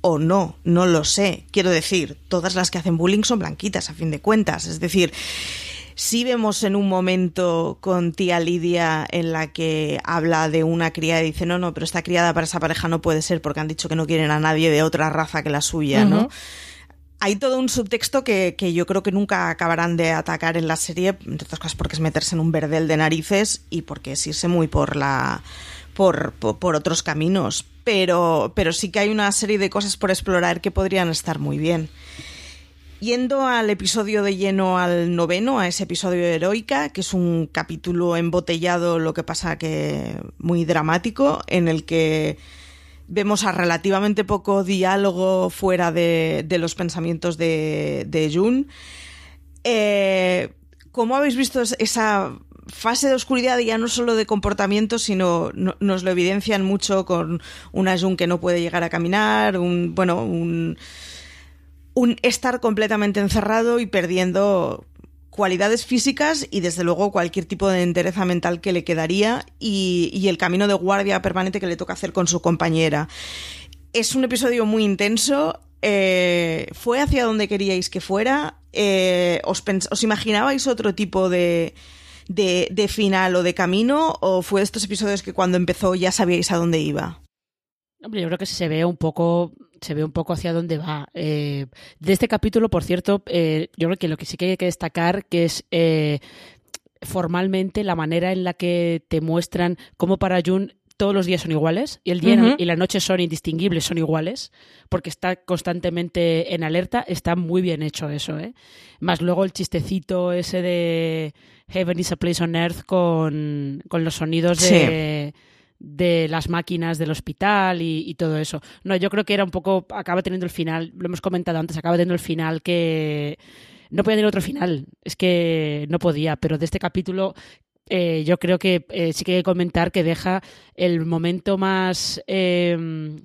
o no, no lo sé. Quiero decir, todas las que hacen bullying son blanquitas a fin de cuentas. Es decir, sí vemos en un momento con tía Lidia en la que habla de una criada y dice, no, no, pero esta criada para esa pareja no puede ser porque han dicho que no quieren a nadie de otra raza que la suya. ¿no? Hay todo un subtexto que, yo creo que nunca acabarán de atacar en la serie, entre otras cosas porque es meterse en un verdel de narices y porque es irse muy por la por, otros caminos. Pero, pero sí que hay una serie de cosas por explorar que podrían estar muy bien. Yendo al episodio de lleno al noveno, a ese episodio de Heroica, que es un capítulo embotellado, lo que pasa que muy dramático, en el que vemos a relativamente poco diálogo fuera de, de los pensamientos de, de Jun. Eh, ¿Cómo habéis visto esa fase de oscuridad ya no solo de comportamiento, sino no, nos lo evidencian mucho con una Jun que no puede llegar a caminar, un bueno, un, un estar completamente encerrado y perdiendo cualidades físicas y desde luego cualquier tipo de entereza mental que le quedaría y, el camino de guardia permanente que le toca hacer con su compañera. Es un episodio muy intenso. Eh, ¿Fue hacia donde queríais que fuera? Eh, ¿os, ¿Os, imaginabais otro tipo de, de, de final o de camino? ¿O fue de estos episodios que cuando empezó ya sabíais a dónde iba? Hombre, yo creo que se ve un poco se ve un poco hacia dónde va. Eh, de este capítulo, por cierto, eh, yo creo que lo que sí que hay que destacar que es eh, formalmente la manera en la que te muestran cómo para Jun todos los días son iguales y el día uh -huh. y la noche son indistinguibles, son iguales, porque está constantemente en alerta, está muy bien hecho eso, ¿eh? Más luego el chistecito ese de Heaven is a place on earth con, con los sonidos de... Sí de las máquinas del hospital y, todo eso. No, yo creo que era un poco, acaba teniendo el final, lo hemos comentado antes, acaba teniendo el final que no podía tener otro final, es que no podía, pero de este capítulo eh, yo creo que eh, sí que hay que comentar que deja el momento más... Eh,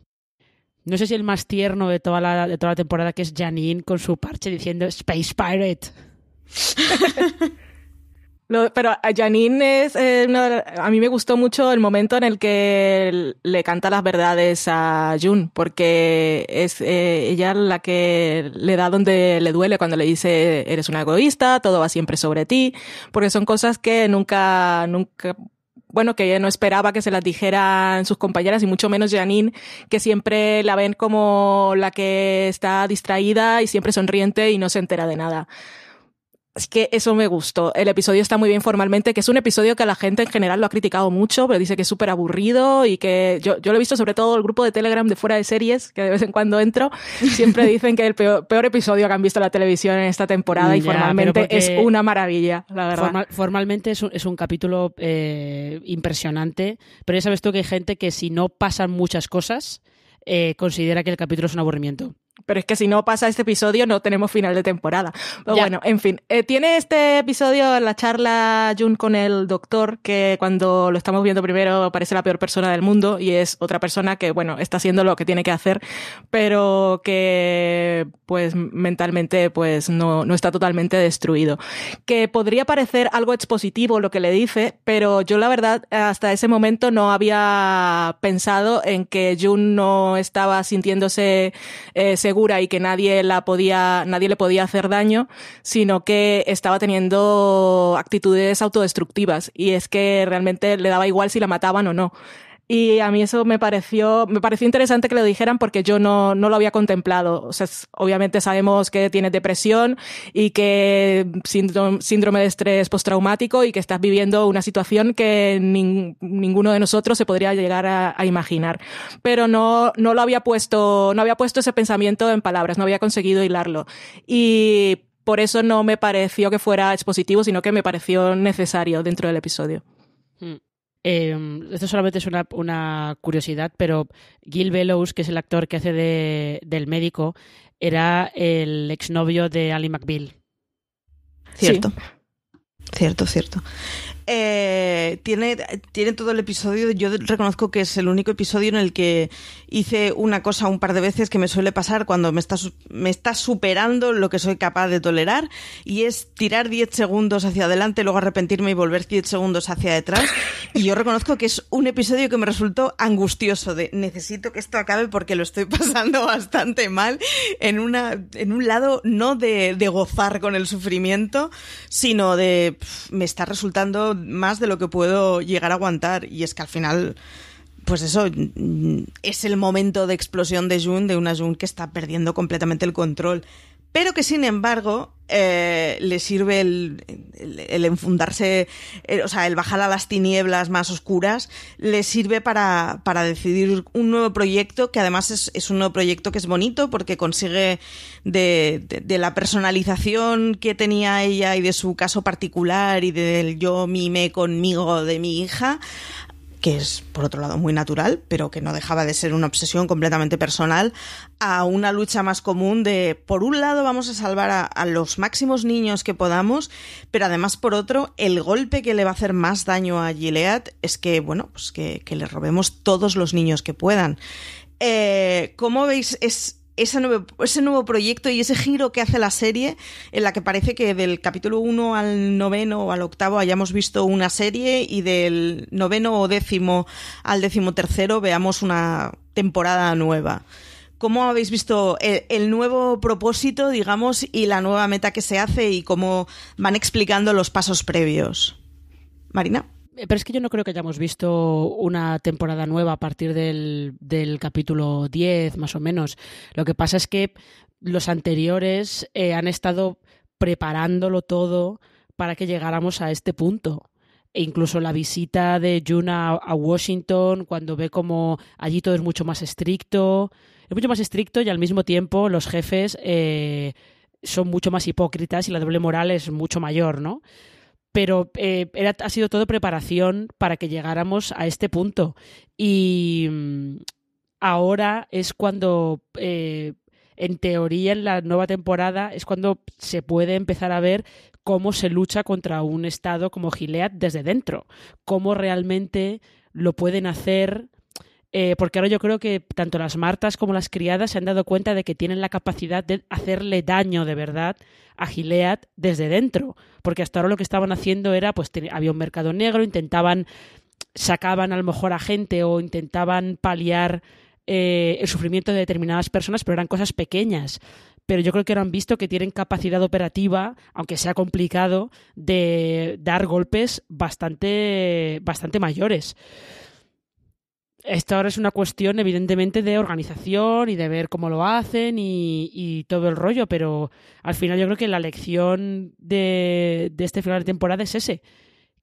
no sé si el más tierno de toda la, de toda la temporada, que es Janine con su parche diciendo Space Pirate. Lo, pero a Janine es eh, una, a mí me gustó mucho el momento en el que le canta las verdades a Jun, porque es eh, ella la que le da donde le duele cuando le dice eres una egoísta, todo va siempre sobre ti, porque son cosas que nunca, nunca bueno, que ella no esperaba que se las dijeran sus compañeras y mucho menos Janine, que siempre la ven como la que está distraída y siempre sonriente y no se entera de nada. Así que eso me gustó. El episodio está muy bien formalmente, que es un episodio que la gente en general lo ha criticado mucho, pero dice que es súper aburrido y que yo, yo lo he visto sobre todo el grupo de Telegram de fuera de series, que de vez en cuando entro, siempre dicen que el peor, peor episodio que han visto en la televisión en esta temporada y ya, formalmente es una maravilla, la verdad. Formal, formalmente es un, es un capítulo eh, impresionante, pero ya sabes tú que hay gente que si no pasan muchas cosas, eh, considera que el capítulo es un aburrimiento. Pero es que si no pasa este episodio no tenemos final de temporada. Pero Ya. bueno, en fin, eh, tiene este episodio la charla Jun con el doctor que cuando lo estamos viendo primero parece la peor persona del mundo y es otra persona que, bueno, está haciendo lo que tiene que hacer, pero que pues mentalmente pues no, no está totalmente destruido. Que podría parecer algo expositivo lo que le dice, pero yo la verdad hasta ese momento no había pensado en que Jun no estaba sintiéndose eh, y que nadie la podía, nadie le podía hacer daño, sino que estaba teniendo actitudes autodestructivas y es que realmente le daba igual si la mataban o no. Y a mí eso me pareció, me pareció interesante que lo dijeran porque yo no, no lo había contemplado. O sea, obviamente sabemos que tienes depresión y que síndrome, síndrome de estrés postraumático y que estás viviendo una situación que nin- ninguno de nosotros se podría llegar a, a imaginar. Pero no, no lo había puesto, no había puesto ese pensamiento en palabras, no había conseguido hilarlo. Y por eso no me pareció que fuera expositivo, sino que me pareció necesario dentro del episodio. Mm. Eh, esto solamente es una, una curiosidad, pero Gil Bellows, que es el actor que hace de, del médico, era el exnovio de Ali McBeal. Cierto. Cierto, cierto. Eh, tiene, tiene todo el episodio. Yo reconozco que es el único episodio en el que hice una cosa un par de veces que me suele pasar cuando me está, me está superando lo que soy capaz de tolerar y es tirar 10 segundos hacia adelante, luego arrepentirme y volver 10 segundos hacia detrás. Y yo reconozco que es un episodio que me resultó angustioso de necesito que esto acabe porque lo estoy pasando bastante mal en, una, en un lado no de, gozar con el sufrimiento, sino de me está resultando más de lo que puedo llegar a aguantar. Y es que al final, pues eso, es el momento de explosión de Jun, de una Jun que está perdiendo completamente el control. Pero que sin embargo eh, le sirve el, el- enfundarse, o sea, el bajar a las tinieblas más oscuras, le sirve para, para decidir un nuevo proyecto que además es, es un nuevo proyecto que es bonito porque consigue de, de- de la personalización que tenía ella y de su caso particular y del yo mime conmigo de mi hija que es por otro lado muy natural, pero que no dejaba de ser una obsesión completamente personal, a una lucha más común de, por un lado vamos a salvar a, los máximos niños que podamos, pero además por otro, el golpe que le va a hacer más daño a Gilead es que, bueno, pues que, que le robemos todos los niños que puedan. Eh, ¿Cómo veis es ese nuevo, proyecto y ese giro que hace la serie, en la que parece que del capítulo 1 al noveno o al octavo hayamos visto una serie y del noveno o décimo al décimo tercero veamos una temporada nueva. ¿Cómo habéis visto el, el nuevo propósito, digamos, y la nueva meta que se hace y cómo van explicando los pasos previos? Marina. Pero es que yo no creo que hayamos visto una temporada nueva a partir del, capítulo 10, más o menos. Lo que pasa es que los anteriores eh, han estado preparándolo todo para que llegáramos a este punto. E incluso la visita de June a, a Washington, cuando ve como allí todo es mucho más estricto. Es mucho más estricto y al mismo tiempo los jefes eh, son mucho más hipócritas y la doble moral es mucho mayor, ¿no? Pero eh, era, ha sido todo preparación para que llegáramos a este punto. Y mm, ahora es cuando, eh, en teoría, en la nueva temporada, es cuando se puede empezar a ver cómo se lucha contra un estado como Gilead desde dentro, cómo realmente lo pueden hacer. Eh, porque ahora yo creo que tanto las martas como las criadas se han dado cuenta de que tienen la capacidad de hacerle daño de verdad a Gilead desde dentro. Porque hasta ahora lo que estaban haciendo era, pues había un mercado negro, intentaban, sacaban a lo mejor a gente o intentaban paliar eh, el sufrimiento de determinadas personas, pero eran cosas pequeñas. Pero yo creo que ahora han visto que tienen capacidad operativa, aunque sea complicado, de dar golpes bastante, bastante mayores. Esto ahora es una cuestión, evidentemente, de organización y de ver cómo lo hacen y, y todo el rollo, pero al final yo creo que la lección de, de este final de temporada es ese,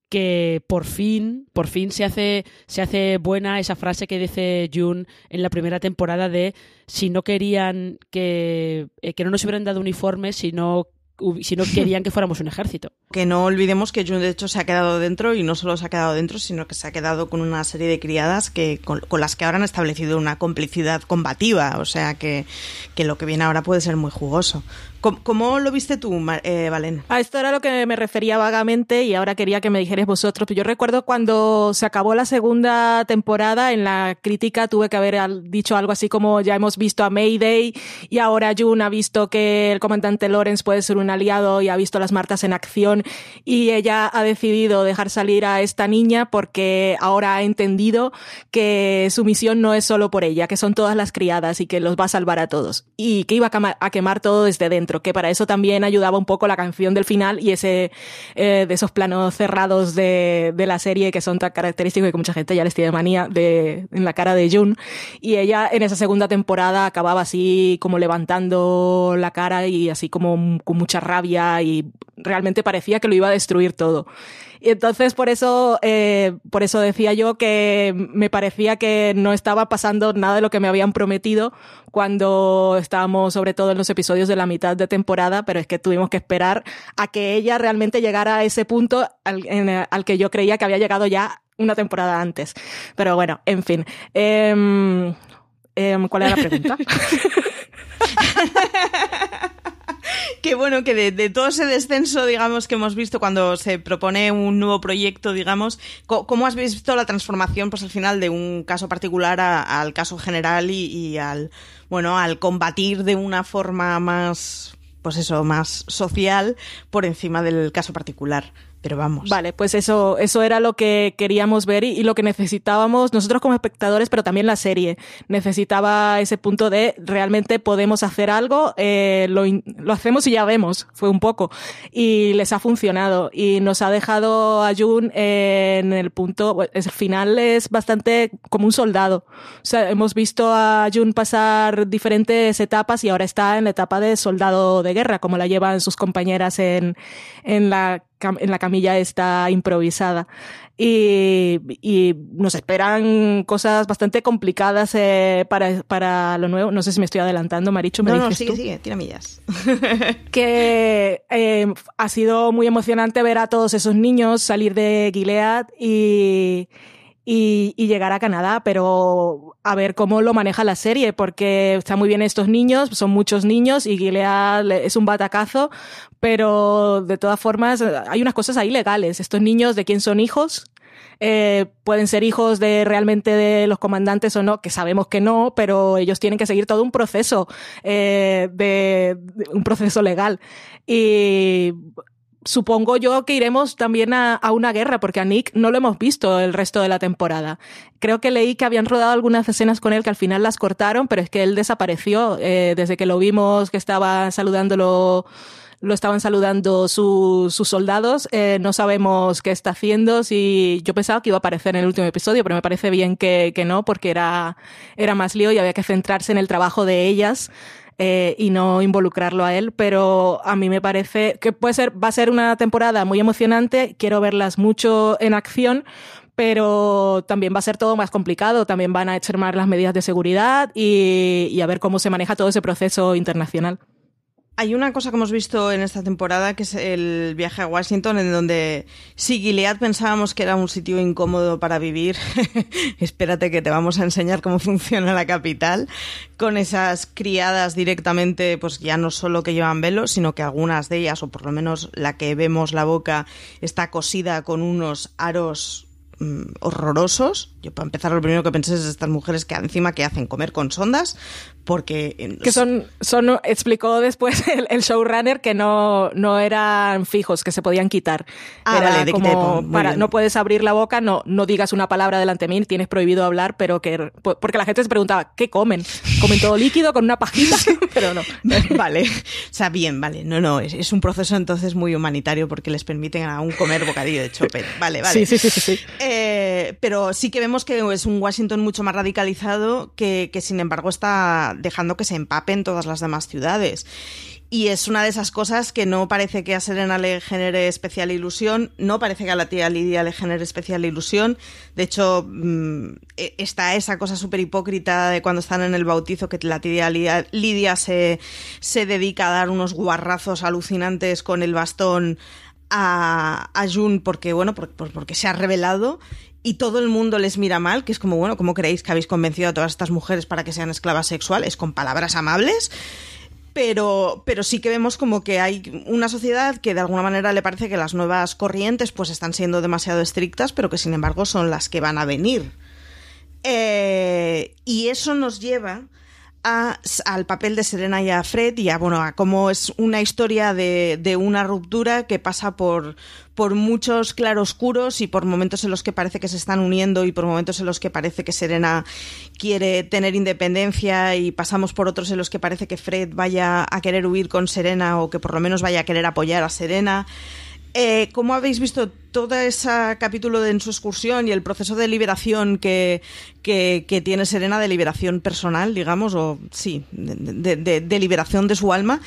que por fin, por fin se hace, se hace buena esa frase que dice June en la primera temporada de si no querían que, eh, que no nos hubieran dado uniformes, si no si no querían que fuéramos un ejército. Que no olvidemos que June de hecho se ha quedado dentro y no solo se ha quedado dentro, sino que se ha quedado con una serie de criadas que con, con las que ahora han establecido una complicidad combativa. O sea que, que lo que viene ahora puede ser muy jugoso. ¿Cómo, lo viste tú, eh, Valen? A esto era lo que me refería vagamente y ahora quería que me dijerais vosotros. Yo recuerdo cuando se acabó la segunda temporada, en la crítica tuve que haber dicho algo así como ya hemos visto a Mayday y ahora June ha visto que el comandante Lawrence puede ser un aliado y ha visto las martas en acción y ella ha decidido dejar salir a esta niña porque ahora ha entendido que su misión no es solo por ella, que son todas las criadas y que los va a salvar a todos y que iba a, a quemar todo desde dentro, que para eso también ayudaba un poco la canción del final y ese eh, de esos planos cerrados de, de la serie que son tan característicos y que mucha gente ya les tiene manía de, en la cara de June. Y ella en esa segunda temporada acababa así como levantando la cara y así como con mucha rabia y realmente parecía que lo iba a destruir todo. Y entonces por eso, eh, por eso decía yo que me parecía que no estaba pasando nada de lo que me habían prometido cuando estábamos sobre todo en los episodios de la mitad de temporada, pero es que tuvimos que esperar a que ella realmente llegara a ese punto al, al que yo creía que había llegado ya una temporada antes. Pero bueno, en fin. Em, em, ¿Cuál era la pregunta? Que bueno, que de, todo ese descenso, digamos, que hemos visto cuando se propone un nuevo proyecto, digamos, ¿cómo has visto la transformación, pues al final, de un caso particular al caso general y, y al, bueno, al combatir de una forma más, pues eso, más social por encima del caso particular? Pero vamos. Vale, pues eso, eso era lo que queríamos ver y, y lo que necesitábamos nosotros como espectadores, pero también la serie. Necesitaba ese punto de realmente podemos hacer algo, eh, lo, lo hacemos y ya vemos, fue un poco. Y les ha funcionado y nos ha dejado a June en el punto, el final es bastante como un soldado. O sea, hemos visto a June pasar diferentes etapas y ahora está en la etapa de soldado de guerra, como la llevan sus compañeras en, en la en la camilla esta improvisada. Y, y nos esperan cosas bastante complicadas eh, para, para lo nuevo. No sé si me estoy adelantando, Marichu, me no, no, sigue, tú? sigue, tira millas. que eh, ha sido muy emocionante ver a todos esos niños salir de Gilead y, y, llegar a Canadá, pero a ver cómo lo maneja la serie, porque está muy bien estos niños, son muchos niños y Gilead le- es un batacazo, pero de todas formas hay unas cosas ahí legales. Estos niños, ¿de quién son hijos? Eh, pueden ser hijos de realmente de los comandantes o no, que sabemos que no, pero ellos tienen que seguir todo un proceso eh, de un proceso legal. Y supongo yo que iremos también a, a una guerra, porque a Nick no lo hemos visto el resto de la temporada. Creo que leí que habían rodado algunas escenas con él que al final las cortaron, pero es que él desapareció eh, desde que lo vimos que estaba saludándolo lo estaban saludando su- sus soldados. Eh, no sabemos qué está haciendo. Si yo pensaba que iba a aparecer en el último episodio, pero me parece bien que, que no, porque era, era más lío y había que centrarse en el trabajo de ellas. Eh, y no involucrarlo a él, pero a mí me parece que puede ser, va a ser una temporada muy emocionante, quiero verlas mucho en acción, pero también va a ser todo más complicado, también van a extremar las medidas de seguridad y, y a ver cómo se maneja todo ese proceso internacional. Hay una cosa que hemos visto en esta temporada que es el viaje a Washington, en donde si Gilead pensábamos que era un sitio incómodo para vivir, espérate que te vamos a enseñar cómo funciona la capital, con esas criadas directamente, pues ya no solo que llevan velo, sino que algunas de ellas, o por lo menos la que vemos la boca, está cosida con unos aros mm, horrorosos. Yo para empezar lo primero que pensé es estas mujeres que encima que hacen comer con sondas, porque... en- Que son, son, explicó después el, el showrunner que no, no eran fijos, que se podían quitar. Ah, Era vale, de como para, no puedes abrir la boca, no, no digas una palabra delante de mí, tienes prohibido hablar, pero que, porque la gente se preguntaba, ¿qué comen? ¿Comen todo líquido con una pajita? pero no. Vale, o sea, bien, vale. No, no, es, es un proceso entonces muy humanitario porque les permiten aún comer bocadillo de chope. Vale, vale. Sí, sí, sí, sí, sí. Eh, pero sí que vemos que es un Washington mucho más radicalizado que, que sin embargo está dejando que se empapen todas las demás ciudades. Y es una de esas cosas que no parece que a Serena le genere especial ilusión, no parece que a la tía Lidia le genere especial ilusión. De hecho, mm, e- está esa cosa súper hipócrita de cuando están en el bautizo que la tía Lidia, Lidia se, se dedica a dar unos guarrazos alucinantes con el bastón a, a Jun porque, bueno, por- por- porque se ha revelado y todo el mundo les mira mal, que es como, bueno, ¿cómo creéis que habéis convencido a todas estas mujeres para que sean esclavas sexuales? Con palabras amables pero, pero sí que vemos como que hay una sociedad que de alguna manera le parece que las nuevas corrientes pues están siendo demasiado estrictas, pero que sin embargo son las que van a venir. Eh, y eso nos lleva a- al papel de Serena y a Fred y a, bueno, a cómo es una historia de, de una ruptura que pasa por, por muchos claroscuros y por momentos en los que parece que se están uniendo y por momentos en los que parece que Serena quiere tener independencia y pasamos por otros en los que parece que Fred vaya a querer huir con Serena o que por lo menos vaya a querer apoyar a Serena. Eh, ¿Cómo habéis visto todo ese capítulo de, en su excursión y el proceso de liberación que, tiene Serena, de liberación personal, digamos, o sí, de, de- liberación de su alma,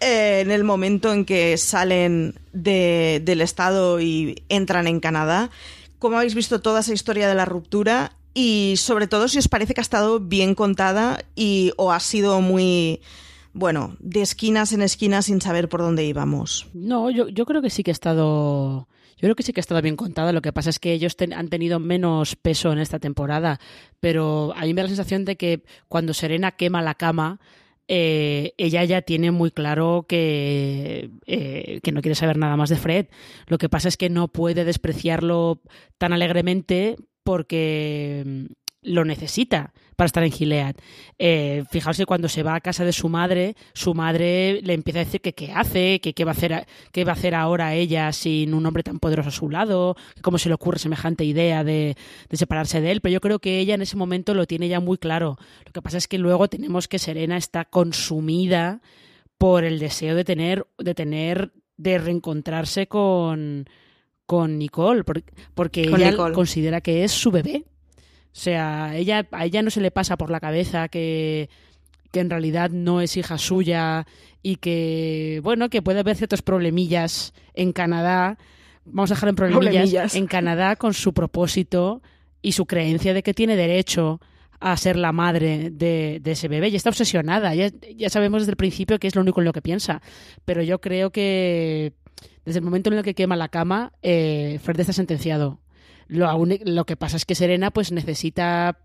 eh, en el momento en que salen de- del Estado y entran en Canadá? ¿Cómo habéis visto toda esa historia de la ruptura? Y sobre todo si os parece que ha estado bien contada y o ha sido muy, bueno, de esquinas en esquinas sin saber por dónde íbamos. No, yo, creo que sí que ha estado. Yo creo que sí que ha estado bien contada. Lo que pasa es que ellos han tenido menos peso en esta temporada. Pero a mí me da la sensación de que cuando Serena quema la cama, eh, ella ya tiene muy claro que, eh, que no quiere saber nada más de Fred. Lo que pasa es que no puede despreciarlo tan alegremente porque lo necesita para estar en Gilead. Eh, fijaos que cuando se va a casa de su madre, su madre le empieza a decir que qué hace, que qué va a hacer, qué va a hacer ahora ella sin un hombre tan poderoso a su lado, que cómo se le ocurre semejante idea de, de separarse de él. Pero yo creo que ella en ese momento lo tiene ya muy claro. Lo que pasa es que luego tenemos que Serena está consumida por el deseo de tener, de tener, de reencontrarse con, con Nicole, por- porque Con ella Nicole. considera que es su bebé. O sea, ella, a ella no se le pasa por la cabeza que, que en realidad no es hija suya y que, bueno, que puede haber ciertos problemillas en Canadá. Vamos a dejar en problemillas, Problemillas. en Canadá con su propósito y su creencia de que tiene derecho a ser la madre de, de ese bebé. Y está obsesionada. Ya, ya sabemos desde el principio que es lo único en lo que piensa. Pero yo creo que desde el momento en el que quema la cama, eh, Fred está sentenciado. Lo, lo que pasa es que Serena pues necesita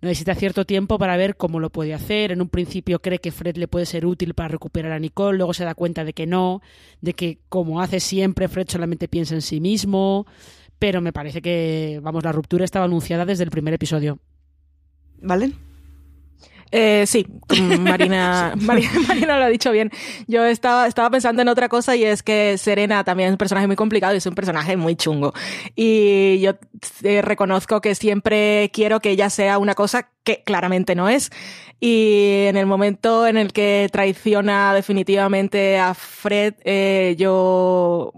necesita cierto tiempo para ver cómo lo puede hacer. En un principio cree que Fred le puede ser útil para recuperar a Nicole, luego se da cuenta de que no, de que como hace siempre Fred solamente piensa en sí mismo, pero me parece que, vamos, la ruptura estaba anunciada desde el primer episodio. ¿Vale? Eh, sí, Marina, Marina lo ha dicho bien. Yo estaba, estaba pensando en otra cosa y es que Serena también es un personaje muy complicado y es un personaje muy chungo. Y yo eh, reconozco que siempre quiero que ella sea una cosa que claramente no es. Y en el momento en el que traiciona definitivamente a Fred, eh, yo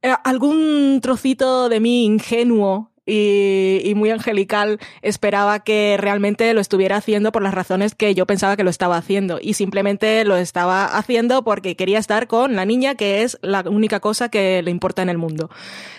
eh, algún trocito de mí ingenuo y, y muy angelical esperaba que realmente lo estuviera haciendo por las razones que yo pensaba que lo estaba haciendo y simplemente lo estaba haciendo porque quería estar con la niña que es la única cosa que le importa en el mundo.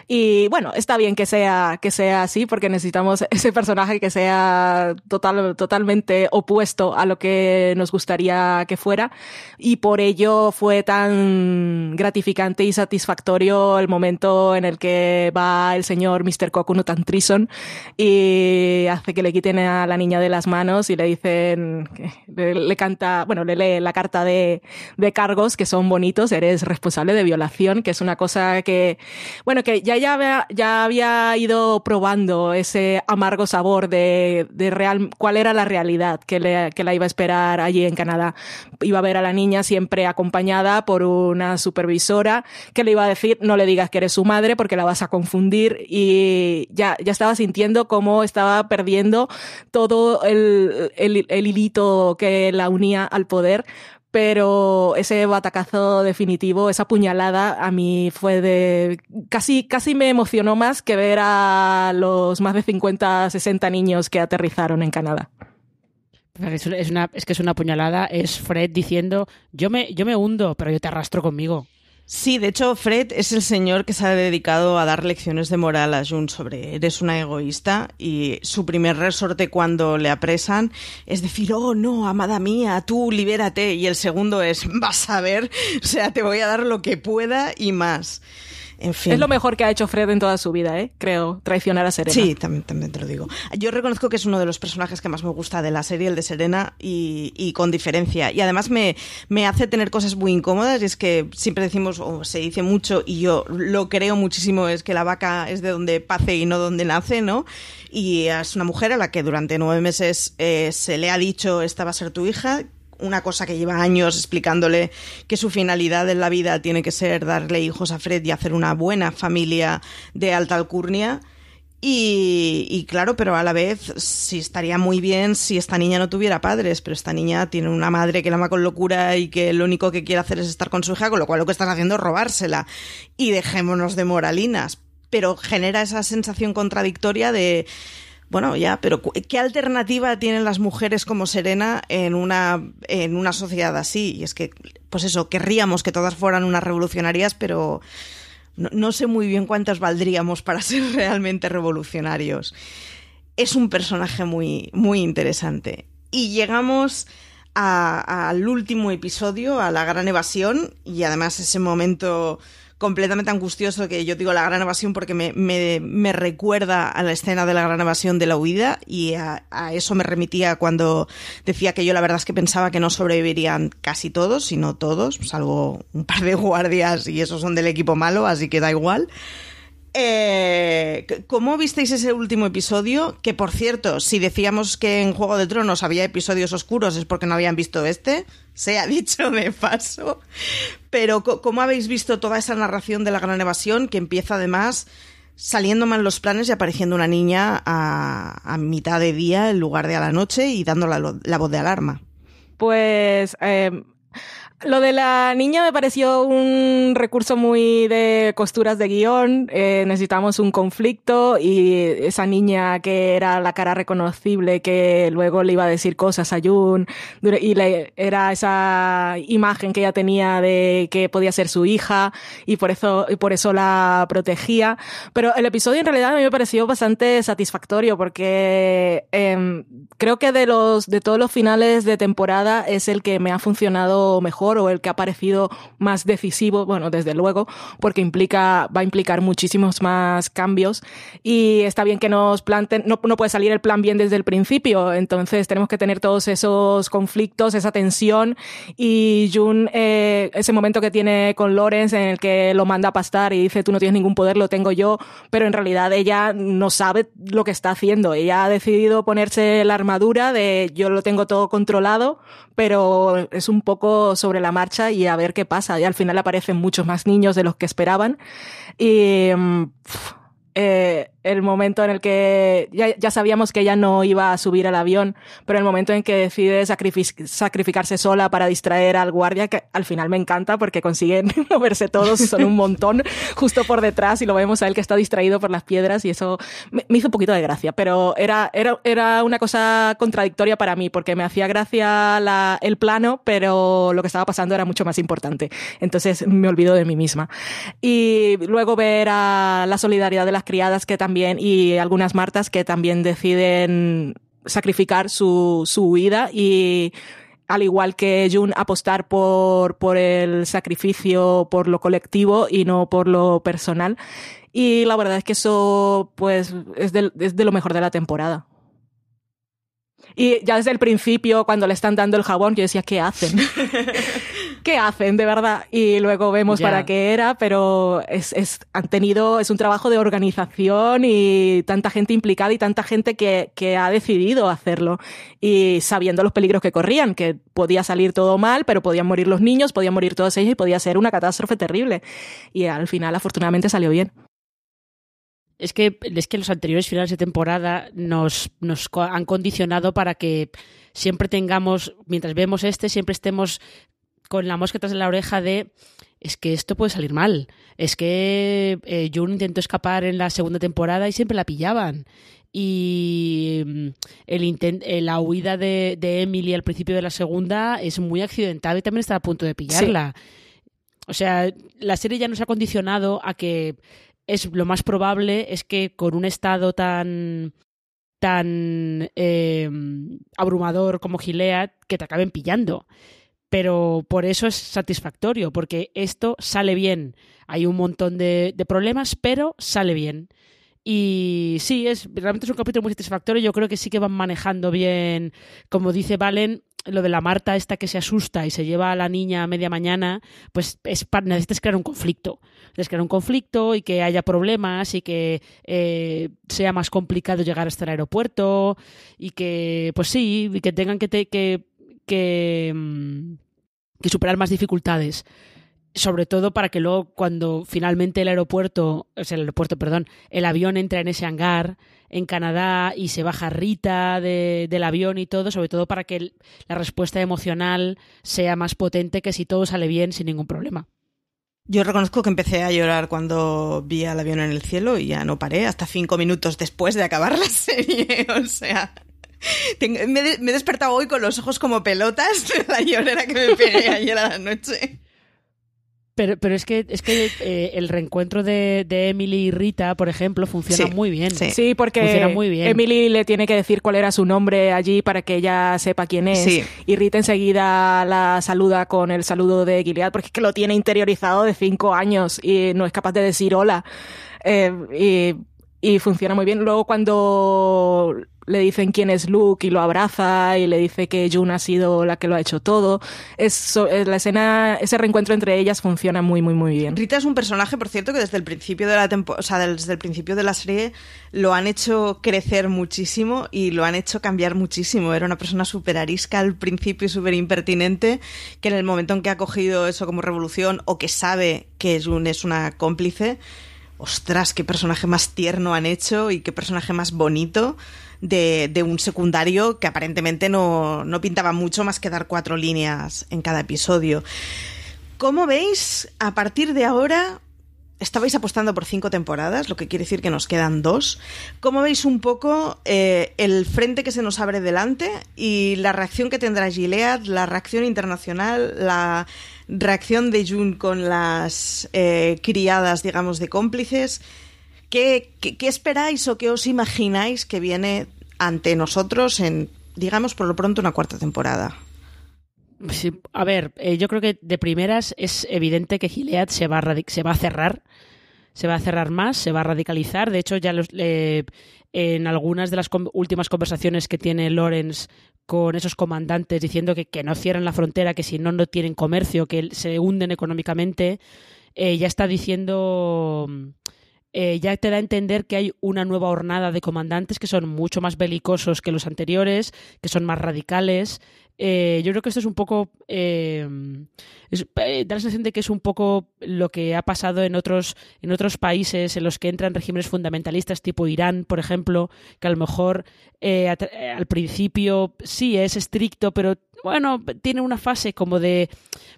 Y bueno, está bien que sea, que sea así porque necesitamos ese personaje que sea total, totalmente opuesto a lo que nos gustaría que fuera y por ello fue tan gratificante y satisfactorio el momento en el que va el señor Mr. Coconut and Trison y hace que le quiten a la niña de las manos y le dicen, le, le canta, bueno, le lee la carta de, de cargos que son bonitos, eres responsable de violación, que es una cosa que, bueno, que ya, ya, había, ya había ido probando ese amargo sabor de, de real, cuál era la realidad que, le, que la iba a esperar allí en Canadá. Iba a ver a la niña siempre acompañada por una supervisora que le iba a decir, no le digas que eres su madre porque la vas a confundir y ya, ya estaba sintiendo cómo estaba perdiendo todo el, el, el hilito que la unía al poder pero ese batacazo definitivo, esa puñalada, a mí fue de... Casi, casi me emocionó más que ver a los más de 50, 60 niños que aterrizaron en Canadá. Es, una- es que es una puñalada, es Fred diciendo, yo me, yo me hundo, pero yo te arrastro conmigo. Sí, de hecho, Fred es el señor que se ha dedicado a dar lecciones de moral a June sobre eres una egoísta y su primer resorte cuando le apresan es decir, oh no, amada mía, tú libérate y el segundo es, vas a ver, o sea, te voy a dar lo que pueda y más. En fin. Es lo mejor que ha hecho Fred en toda su vida, ¿eh? Creo, traicionar a Serena. Sí, también, también te lo digo. Yo reconozco que es uno de los personajes que más me gusta de la serie, el de Serena, y, y con diferencia. Y además me, me hace tener cosas muy incómodas, y es que siempre decimos, o se dice mucho, y yo lo creo muchísimo, es que la vaca es de donde pace y no donde nace, ¿no? Y es una mujer a la que durante nueve meses eh, se le ha dicho, esta va a ser tu hija, una cosa que lleva años explicándole que su finalidad en la vida tiene que ser darle hijos a Fred y hacer una buena familia de alta alcurnia. Y, claro, pero a la vez sí estaría muy bien si esta niña no tuviera padres, pero esta niña tiene una madre que la ama con locura y que lo único que quiere hacer es estar con su hija, con lo cual lo que están haciendo es robársela. Y dejémonos de moralinas. Pero genera esa sensación contradictoria de, bueno, ya, pero ¿qué alternativa tienen las mujeres como Serena en una, en una sociedad así? Y es que, pues eso, querríamos que todas fueran unas revolucionarias, pero no, no sé muy bien cuántas valdríamos para ser realmente revolucionarios. Es un personaje muy, muy interesante. Y llegamos al último episodio, a la gran evasión, y además ese momento completamente angustioso que yo digo la gran evasión porque me, me- me recuerda a la escena de la gran evasión de la huida y a, a eso me remitía cuando decía que yo la verdad es que pensaba que no sobrevivirían casi todos, sino todos, salvo un par de guardias y esos son del equipo malo, así que da igual. Eh, ¿Cómo visteis ese último episodio? Que por cierto, si decíamos que en Juego de Tronos había episodios oscuros es porque no habían visto este, se ha dicho de paso. Pero ¿cómo habéis visto toda esa narración de la gran evasión que empieza además saliendo mal los planes y apareciendo una niña a, mitad de día en lugar de a la noche y dando la, la voz de alarma? Pues eh, lo de la niña me pareció un recurso muy de costuras de guion. Eh, necesitamos un conflicto y esa niña que era la cara reconocible que luego le iba a decir cosas a Jun y era esa imagen que ella tenía de que podía ser su hija y por eso, por eso la protegía. Pero el episodio en realidad me pareció bastante satisfactorio porque em, creo que de los de todos los finales de temporada es el que me ha funcionado mejor o el que ha parecido más decisivo, bueno, desde luego, porque implica va a implicar muchísimos más cambios y está bien que nos planten no, no puede salir el plan bien desde el principio, entonces tenemos que tener todos esos conflictos, esa tensión y Jun eh, ese momento que tiene con Lawrence en el que lo manda a pastar y dice tú no tienes ningún poder, lo tengo yo, pero en realidad ella no sabe lo que está haciendo. Ella ha decidido ponerse la armadura de yo lo tengo todo controlado, pero es un poco sobre la marcha y a ver qué pasa. Y al final aparecen muchos más niños de los que esperaban. Y mm, eh, el momento en el que ya, ya sabíamos que ella no iba a subir al avión, pero el momento en que decide sacrific- sacrificarse sola para distraer al guardia, que al final me encanta porque consiguen moverse todos, son un montón justo por detrás y lo vemos a él que está distraído por las piedras y eso me, me hizo un poquito de gracia, pero era, era, era una cosa contradictoria para mí porque me hacía gracia la- el plano, pero lo que estaba pasando era mucho más importante. Entonces me olvido de mí misma. Y luego ver a la solidaridad de las criadas que también, y algunas martas que también deciden sacrificar su, su huida y al igual que Jun, apostar por, por el sacrificio, por lo colectivo y no por lo personal. Y la verdad es que eso, pues, es es de lo mejor de la temporada. Y ya desde el principio, cuando le están dando el jabón, yo decía, ¿qué hacen? ¿Qué hacen, de verdad? Y luego vemos para qué era, pero es, es, han tenido, es un trabajo de organización y tanta gente implicada y tanta gente que, que ha decidido hacerlo. Y sabiendo los peligros que corrían, que podía salir todo mal, pero podían morir los niños, podían morir todos ellos y podía ser una catástrofe terrible. Y al final, afortunadamente, salió bien. Es que, es que los anteriores finales de temporada nos, nos han condicionado para que siempre tengamos, mientras vemos este, siempre estemos con la mosca tras la oreja de es que esto puede salir mal. Es que eh, June intentó escapar en la segunda temporada y siempre la pillaban. Y mm, el eh, la huida de, de Emily al principio de la segunda es muy accidental y también está a punto de pillarla. O sea, la serie ya nos ha condicionado a que es lo más probable es que con un estado tan tan eh, abrumador como Gilead que te acaben pillando. Pero por eso es satisfactorio, porque esto sale bien. Hay un montón de, de problemas, pero sale bien. Y sí, es realmente es un capítulo muy satisfactorio. Yo creo que sí que van manejando bien, como dice Valen, lo de la Marta esta que se asusta y se lleva a la niña a media mañana, pues es pa- necesitas crear un conflicto. Necesitas crear un conflicto y que haya problemas y que eh, sea más complicado llegar hasta el aeropuerto y que, pues sí, y que tengan que, que, mm, que superar más dificultades sobre todo para que luego cuando finalmente el aeropuerto, o sea, el aeropuerto, perdón, el avión entra en ese hangar en Canadá y se baja Rita de- del avión y todo, sobre todo para que la respuesta emocional sea más potente que si todo sale bien sin ningún problema. Yo reconozco que empecé a llorar cuando vi al avión en el cielo y ya no paré hasta cinco minutos después de acabar la serie. O sea, me he despertado hoy con los ojos como pelotas de la llorera que me pegué ayer a la noche. Pero, pero es que, es que eh, el reencuentro de, de Emily y Rita, por ejemplo, funciona Sí, muy bien. sí. Sí, porque Funciona muy bien. Emily le tiene que decir cuál era su nombre allí para que ella sepa quién es. Sí. Y Rita enseguida la saluda con el saludo de Gilead porque es que lo tiene interiorizado de cinco años y no es capaz de decir hola. Eh, y, y funciona muy bien. Luego cuando le dicen quién es Luke y lo abraza y le dice que June ha sido la que lo ha hecho todo, eso, eh, la escena, ese reencuentro entre ellas funciona muy, muy, muy bien. Rita es un personaje, por cierto, que desde el principio de la tempo- o sea, desde el principio de la serie lo han hecho crecer muchísimo y lo han hecho cambiar muchísimo. Era una persona súper arisca al principio y súper impertinente, que en el momento en que ha cogido eso como revolución o que sabe que June es una cómplice, ostras, qué personaje más tierno han hecho y qué personaje más bonito de, un secundario que aparentemente no, no pintaba mucho más que dar cuatro líneas en cada episodio. ¿Cómo veis a partir de ahora? Estabais apostando por cinco temporadas, lo que quiere decir que nos quedan dos. ¿Cómo veis un poco eh, el frente que se nos abre delante y la reacción que tendrá Gilead, la reacción internacional, la reacción de June con las eh, criadas, digamos, de cómplices? ¿Qué, esperáis o qué os imagináis que viene ante nosotros en, digamos, por lo pronto, una cuarta temporada? Sí, a ver, eh, yo creo que de primeras es evidente que Gilead se va, a se va a cerrar, se va a cerrar más, se va a radicalizar. De hecho, ya en algunas de las últimas conversaciones que tiene Lawrence con esos comandantes diciendo que, que no cierren la frontera, que si no, no tienen comercio, que se hunden económicamente, eh, ya está diciendo... eh, ya te da a entender que hay una nueva hornada de comandantes que son mucho más belicosos que los anteriores, que son más radicales. Eh, yo creo que esto es un poco. eh, da la sensación de que es un poco lo que ha pasado en otros, en otros países en los que entran regímenes fundamentalistas, tipo Irán, por ejemplo, que a lo mejor al principio sí es estricto, pero bueno, tiene una fase como de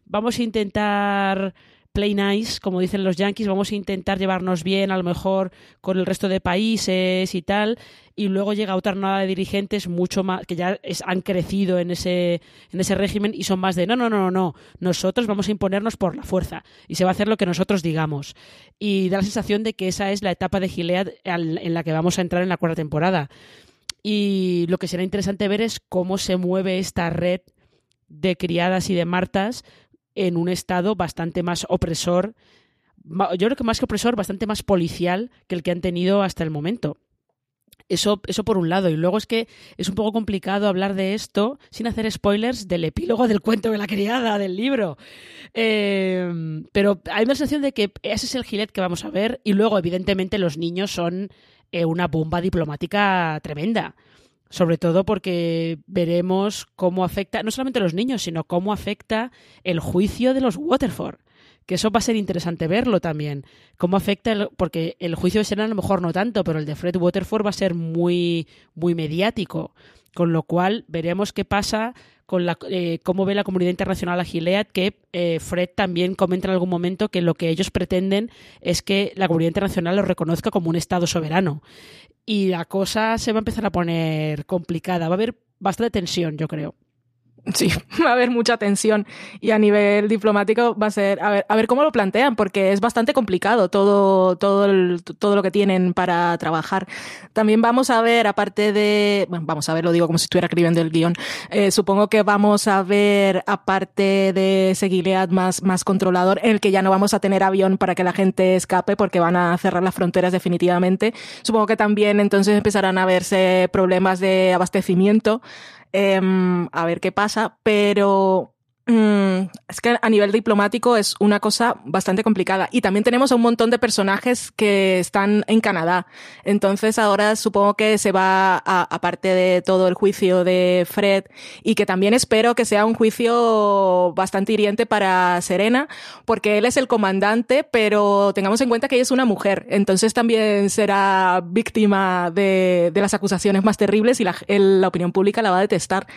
vamos a intentar play nice, como dicen los yankees, vamos a intentar llevarnos bien a lo mejor con el resto de países y tal, y luego llega otra nada de dirigentes mucho más que ya han crecido en ese en ese régimen y son más de no, no, no, no, no, nosotros vamos a imponernos por la fuerza y se va a hacer lo que nosotros digamos. Y da la sensación de que esa es la etapa de Gilead en la que vamos a entrar en la cuarta temporada. Y lo que será interesante ver es cómo se mueve esta red de criadas y de martas en un estado bastante más opresor, yo creo que más que opresor, bastante más policial que el que han tenido hasta el momento. Eso, eso por un lado. Y luego es que es un poco complicado hablar de esto sin hacer spoilers del epílogo del cuento de la criada, del libro. Eh, pero hay una sensación de que ese es el gilet que vamos a ver. Y luego, evidentemente, los niños son eh, una bomba diplomática tremenda. Sobre todo porque veremos cómo afecta, no solamente a los niños, sino cómo afecta el juicio de los Waterford. Que eso va a ser interesante verlo también. Cómo afecta, el- porque el juicio de Serena a lo mejor no tanto, pero el de Fred Waterford va a ser muy, muy mediático. Con lo cual veremos qué pasa con la, eh, cómo ve la comunidad internacional a Gilead, que eh, Fred también comenta en algún momento que lo que ellos pretenden es que la comunidad internacional lo reconozca como un Estado soberano. Y la cosa se va a empezar a poner complicada. Va a haber bastante tensión, yo creo. Sí, va a haber mucha tensión y a nivel diplomático va a ser a ver, a ver cómo lo plantean porque es bastante complicado todo todo el- todo lo que tienen para trabajar. También vamos a ver aparte de bueno, vamos a ver lo digo como si estuviera escribiendo el guion. Eh, supongo que vamos a ver aparte de ese Gilead más más controlador el que ya no vamos a tener avión para que la gente escape porque van a cerrar las fronteras definitivamente. Supongo que también entonces empezarán a verse problemas de abastecimiento Em, a ver qué pasa, pero mm, es que a nivel diplomático es una cosa bastante complicada. Y también tenemos a un montón de personajes que están en Canadá. Entonces ahora supongo que se va, a- aparte de todo el juicio de Fred, y que también espero que sea un juicio bastante hiriente para Serena, porque él es el comandante, pero tengamos en cuenta que ella es una mujer. Entonces también será víctima de, de las acusaciones más terribles y la, el- la opinión pública la va a detestar.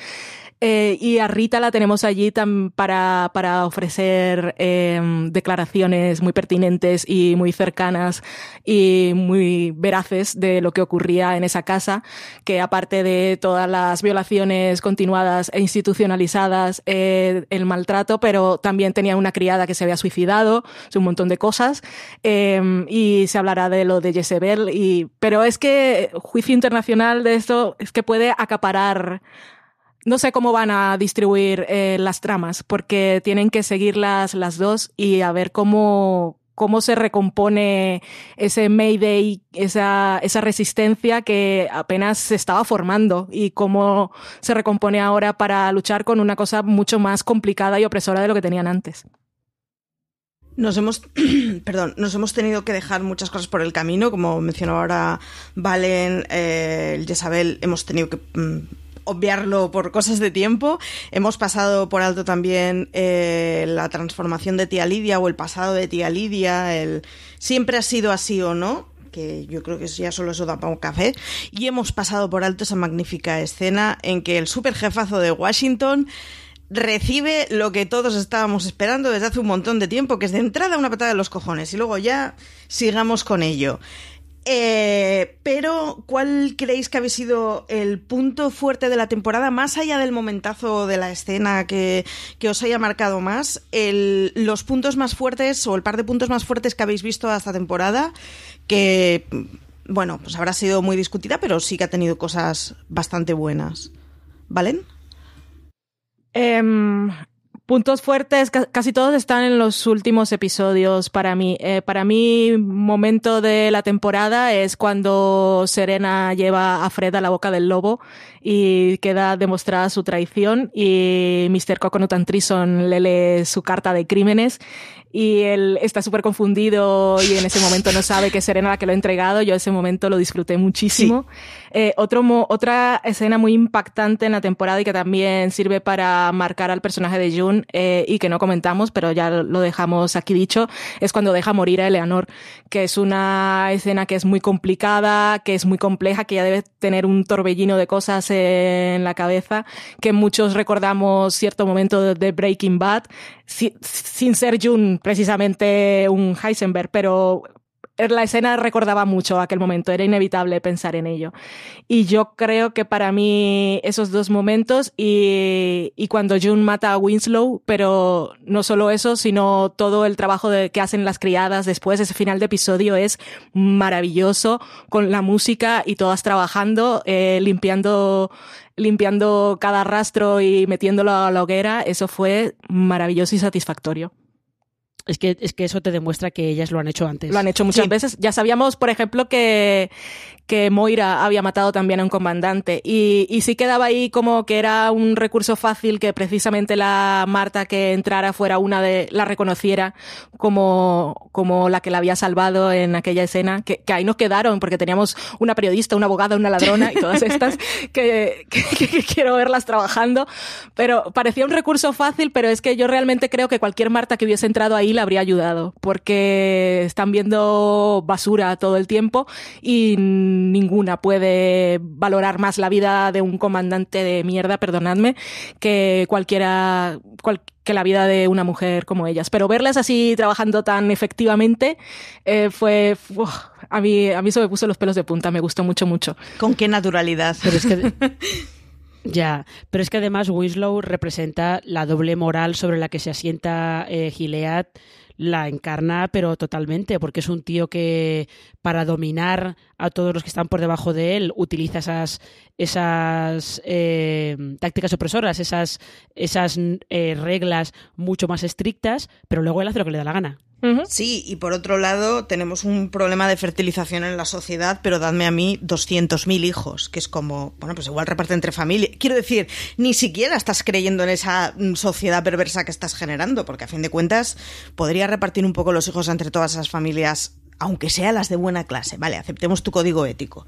Eh, y a Rita la tenemos allí para, para ofrecer eh, declaraciones muy pertinentes y muy cercanas y muy veraces de lo que ocurría en esa casa, que aparte de todas las violaciones continuadas e institucionalizadas, eh, el maltrato, pero también tenía una criada que se había suicidado, un montón de cosas, eh, y se hablará de lo de Jezebel, y, pero es que juicio internacional de esto es que puede acaparar no sé cómo van a distribuir eh, las tramas, porque tienen que seguirlas las dos y a ver cómo, cómo se recompone ese Mayday, esa, esa resistencia que apenas se estaba formando y cómo se recompone ahora para luchar con una cosa mucho más complicada y opresora de lo que tenían antes. Nos hemos, perdón, nos hemos tenido que dejar muchas cosas por el camino, como mencionó ahora Valen, eh, el Jezabel, hemos tenido que mm, obviarlo por cosas de tiempo. Hemos pasado por alto también eh, la transformación de tía Lidia o el pasado de tía Lidia, el siempre ha sido así o no, que yo creo que ya solo eso da para un café. Y hemos pasado por alto esa magnífica escena en que el super jefazo de Washington recibe lo que todos estábamos esperando desde hace un montón de tiempo, que es de entrada una patada de los cojones y luego ya sigamos con ello. Eh, pero, ¿cuál creéis que había sido el punto fuerte de la temporada, más allá del momentazo de la escena que, que os haya marcado más? Los puntos más fuertes o el par de puntos más fuertes que habéis visto esta temporada, que, bueno, pues habrá sido muy discutida, pero sí que ha tenido cosas bastante buenas. ¿Valen? Em, puntos fuertes, ca- casi todos están en los últimos episodios para mí. Eh, para mí, momento de la temporada es cuando Serena lleva a Fred a la boca del lobo y queda demostrada su traición y Mr. Coconut and Treason le lee su carta de crímenes y él está súper confundido y en ese momento no sabe que es Serena la que lo ha entregado. Yo ese momento lo disfruté muchísimo. Eh, otro mo- otra escena muy impactante en la temporada y que también sirve para marcar al personaje de June eh, y que no comentamos, pero ya lo dejamos aquí dicho, es cuando deja morir a Eleanor, que es una escena que es muy complicada, que es muy compleja, que ya debe tener un torbellino de cosas en la cabeza, que muchos recordamos cierto momento de- de Breaking Bad, si- sin ser June precisamente un Heisenberg, pero la escena recordaba mucho aquel momento, era inevitable pensar en ello. Y yo creo que para mí esos dos momentos y, cuando June mata a Winslow, pero no solo eso, sino todo el trabajo que hacen las criadas después, ese final de episodio es maravilloso, con la música y todas trabajando, eh, limpiando limpiando cada rastro y metiéndolo a la hoguera, eso fue maravilloso y satisfactorio. Es que, es que eso te demuestra que ellas lo han hecho antes. Lo han hecho muchas Sí. veces. Ya sabíamos, por ejemplo, que, que Moira había matado también a un comandante. Y, y sí quedaba ahí como que era un recurso fácil que precisamente la Marta que entrara fuera una de, la reconociera como, como la que la había salvado en aquella escena. Que, que ahí nos quedaron porque teníamos una periodista, una abogada, una ladrona y todas estas que, que- que- que quiero verlas trabajando. Pero parecía un recurso fácil, pero es que yo realmente creo que cualquier Marta que hubiese entrado ahí la habría ayudado porque están viendo basura todo el tiempo y ninguna puede valorar más la vida de un comandante de mierda, perdonadme, que cualquiera, cual- que la vida de una mujer como ellas. Pero verlas así trabajando tan efectivamente eh, fue, uf, a mí, a mí eso me puso los pelos de punta, me gustó mucho, mucho. Con qué naturalidad. Pero es que. Ya, pero es que además Winslow representa la doble moral sobre la que se asienta eh, Gilead, la encarna, pero totalmente, porque es un tío que para dominar a todos los que están por debajo de él utiliza esas, esas eh, tácticas opresoras, esas, esas eh, reglas mucho más estrictas, pero luego él hace lo que le da la gana. Sí, y por otro lado tenemos un problema de fertilización en la sociedad, pero dadme a mí 200.000 hijos, que es como, bueno, pues igual reparte entre familias. Quiero decir, ni siquiera estás creyendo en esa mm, sociedad perversa que estás generando, porque a fin de cuentas podría repartir un poco los hijos entre todas esas familias, aunque sean las de buena clase. Vale, aceptemos tu código ético.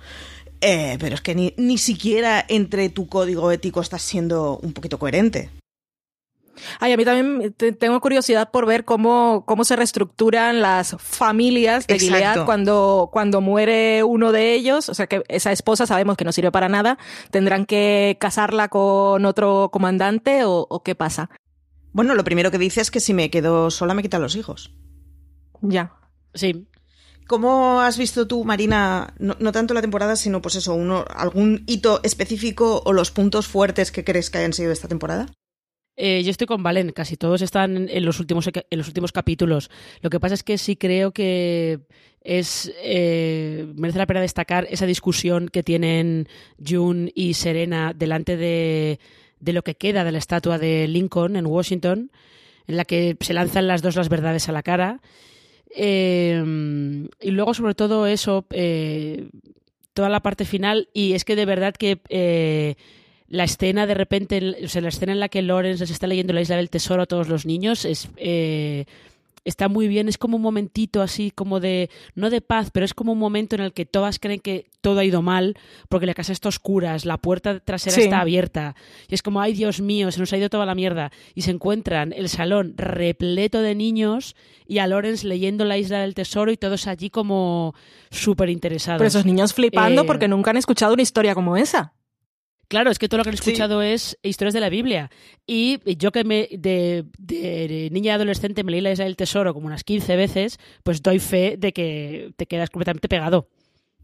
Eh, pero es que ni, ni siquiera entre tu código ético estás siendo un poquito coherente. Ay, a mí también te- tengo curiosidad por ver cómo, cómo se reestructuran las familias de Exacto. Gilead cuando, cuando muere uno de ellos. O sea, que esa esposa sabemos que no sirve para nada. ¿Tendrán que casarla con otro comandante o, o qué pasa? Bueno, lo primero que dice es que si me quedo sola me quitan los hijos. Ya. Sí, ¿Cómo has visto tú, Marina, no, no tanto la temporada, sino pues eso, uno, algún hito específico o los puntos fuertes que crees que hayan sido de esta temporada? Eh, yo estoy con Valen, casi todos están en los últimos en los últimos capítulos. Lo que pasa es que sí creo que es eh, merece la pena destacar esa discusión que tienen June y Serena delante de, de lo que queda de la estatua de Lincoln en Washington, en la que se lanzan las dos las verdades a la cara. Eh, y luego, sobre todo, eso, toda la parte final, y es que de verdad que la escena de repente, o sea, la escena en la que Lawrence les está leyendo la isla del tesoro a todos los niños es eh, está muy bien, es como un momentito así como de, no de paz, pero es como un momento en el que todas creen que todo ha ido mal porque la casa está a oscuras, la puerta trasera Sí. está abierta y es como, ay Dios mío, se nos ha ido toda la mierda y se encuentran el salón repleto de niños y a Lawrence leyendo la isla del tesoro y todos allí como súper interesados. Pero esos niños flipando Eh, porque nunca han escuchado una historia como esa. Claro, es que todo lo que han Sí. escuchado es historias de la Biblia. Y yo que me de, de niña y adolescente me leí la isla del tesoro como unas 15 veces, pues doy fe de que te quedas completamente pegado.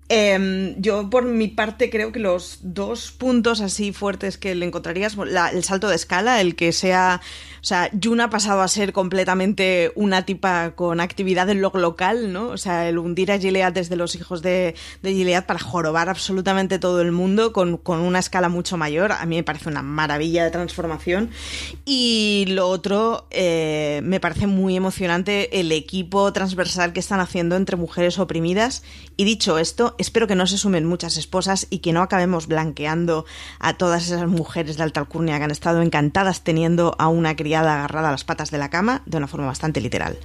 Eh, yo, por mi parte, creo que los dos puntos así fuertes que le encontrarías, el salto de escala, el que sea, o sea, June ha pasado a ser completamente una tipa con actividad en lo local, ¿no? O sea, el hundir a Gilead desde los hijos de, de Gilead para jorobar absolutamente todo el mundo con, con una escala mucho mayor, a mí me parece una maravilla de transformación. Y lo otro, eh, me parece muy emocionante el equipo transversal que están haciendo entre mujeres oprimidas. Y dicho esto, espero que no se sumen muchas esposas y que no acabemos blanqueando a todas esas mujeres de alta alcurnia que han estado encantadas teniendo a una criada agarrada a las patas de la cama de una forma bastante literal.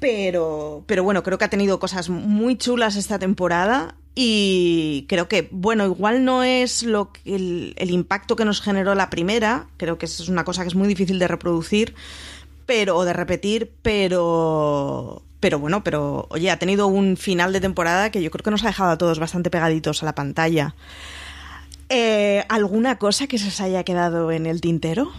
Pero, pero bueno, creo que ha tenido cosas muy chulas esta temporada y creo que, bueno, igual no es lo que el, el impacto que nos generó la primera, creo que es una cosa que es muy difícil de reproducir, pero o de repetir, pero pero bueno, pero oye, ha tenido un final de temporada que yo creo que nos ha dejado a todos bastante pegaditos a la pantalla. Eh, ¿Alguna cosa que se os haya quedado en el tintero?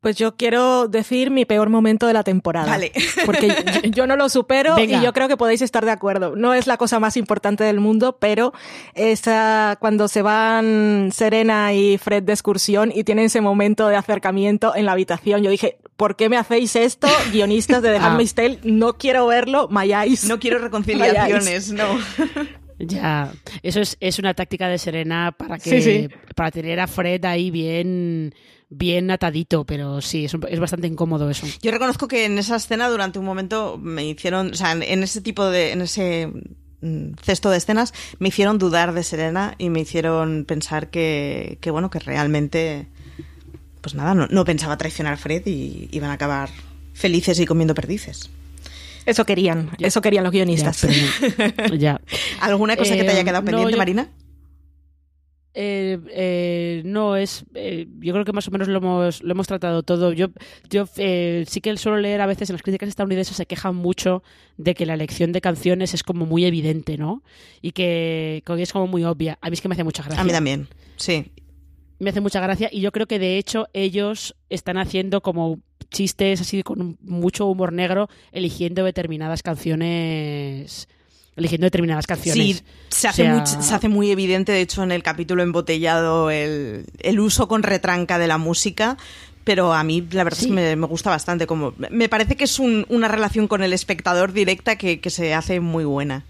Pues yo quiero decir mi peor momento de la temporada. Vale. Porque yo, yo no lo supero Venga. y yo creo que podéis estar de acuerdo. No es la cosa más importante del mundo, pero esa, cuando se van Serena y Fred de excursión y tienen ese momento de acercamiento en la habitación, yo dije, ¿por qué me hacéis esto? Guionistas de The Ah. Handmaid's Tale, no quiero verlo, my eyes. No quiero reconciliaciones, no. Ya, eso es, es una táctica de Serena para que Sí, sí. para tener a Fred ahí bien bien atadito, pero sí, es, un- es bastante incómodo eso. Yo reconozco que en esa escena durante un momento me hicieron, o sea, en- en ese tipo de, en ese mm, cesto de escenas me hicieron dudar de Serena y me hicieron pensar que, que bueno, que realmente, pues nada, no, no pensaba traicionar a Fred y iban a acabar felices y comiendo perdices. Eso querían, eso querían los guionistas. ya. ¿Alguna cosa que te Eh, haya quedado no, pendiente, yo- Marina? Eh, eh, no es. eh, yo creo que más o menos lo hemos, lo hemos tratado todo. Yo, yo eh, sí que suelo leer a veces en las críticas estadounidenses se quejan mucho de que la elección de canciones es como muy evidente, ¿no? Y que, que es como muy obvia. A mí es que me hace mucha gracia. A mí también, sí. Me hace mucha gracia y yo creo que de hecho ellos están haciendo como chistes así con mucho humor negro eligiendo determinadas canciones eligiendo determinadas canciones. Sí, se hace, O sea- muy, se hace muy evidente, de hecho, en el capítulo embotellado, el, el uso con retranca de la música. Pero a mí la verdad es que me, me gusta bastante. Como, me parece que es un- una relación con el espectador directa que, que se hace muy buena.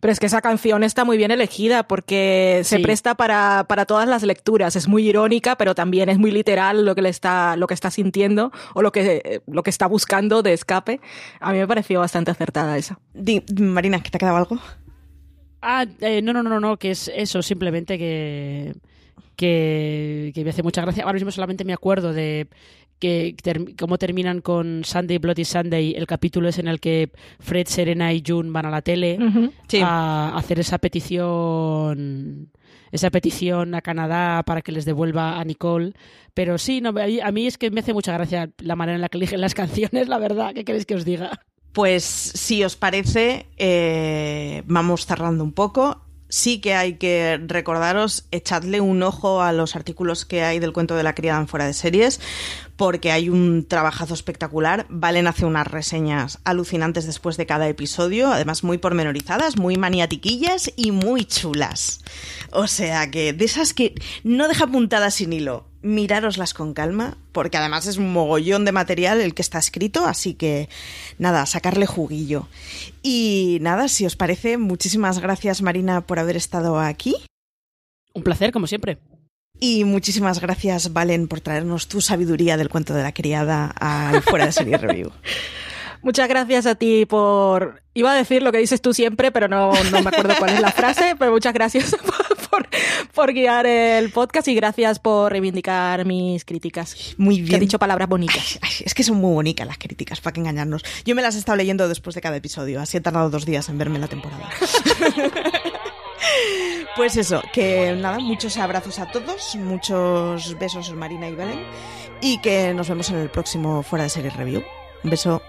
Pero es que esa canción está muy bien elegida porque se Sí. presta para, para todas las lecturas. Es muy irónica, pero también es muy literal lo que le está, lo que está sintiendo o lo que, lo que está buscando de escape. A mí me pareció bastante acertada esa. Di- Marina, ¿que te ha quedado algo? Ah, eh, no, no, no, no, que es eso, simplemente que, que, que me hace mucha gracia. Ahora mismo solamente me acuerdo de que ter- cómo terminan con Sunday Bloody Sunday. El capítulo es en el que Fred, Serena y June van a la tele Sí. a hacer esa petición esa petición a Canadá para que les devuelva a Nicole. Pero sí, no, a mí- a mí es que me hace mucha gracia la manera en la que eligen las canciones, la verdad. ¿Qué queréis que os diga? Pues si os parece, eh, vamos cerrando un poco. Sí que hay que recordaros, echadle un ojo a los artículos que hay del cuento de la criada en fuera de series, porque hay un trabajazo espectacular. Valen hace unas reseñas alucinantes después de cada episodio, además muy pormenorizadas, muy maniatiquillas y muy chulas. O sea que de esas que no deja puntadas sin hilo. Mirároslas con calma, porque además es un mogollón de material el que está escrito, así que nada, sacarle juguillo. Y nada, si os parece, muchísimas gracias Marina por haber estado aquí. Un placer, como siempre. Y muchísimas gracias, Valen, por traernos tu sabiduría del cuento de la criada al Fuera de Serie Review. Muchas gracias a ti por... Iba a decir lo que dices tú siempre, pero no, no me acuerdo cuál es la frase, pero muchas gracias por, por, por guiar el podcast y gracias por reivindicar mis críticas. Muy Que bien. he dicho palabras bonitas. Ay, es que son muy bonitas las críticas, para que engañarnos. Yo me las he estado leyendo después de cada episodio, así he tardado dos días en verme la temporada. pues eso, que nada, muchos abrazos a todos, muchos besos Marina y Valen, y que nos vemos en el próximo Fuera de Serie Review. Un beso.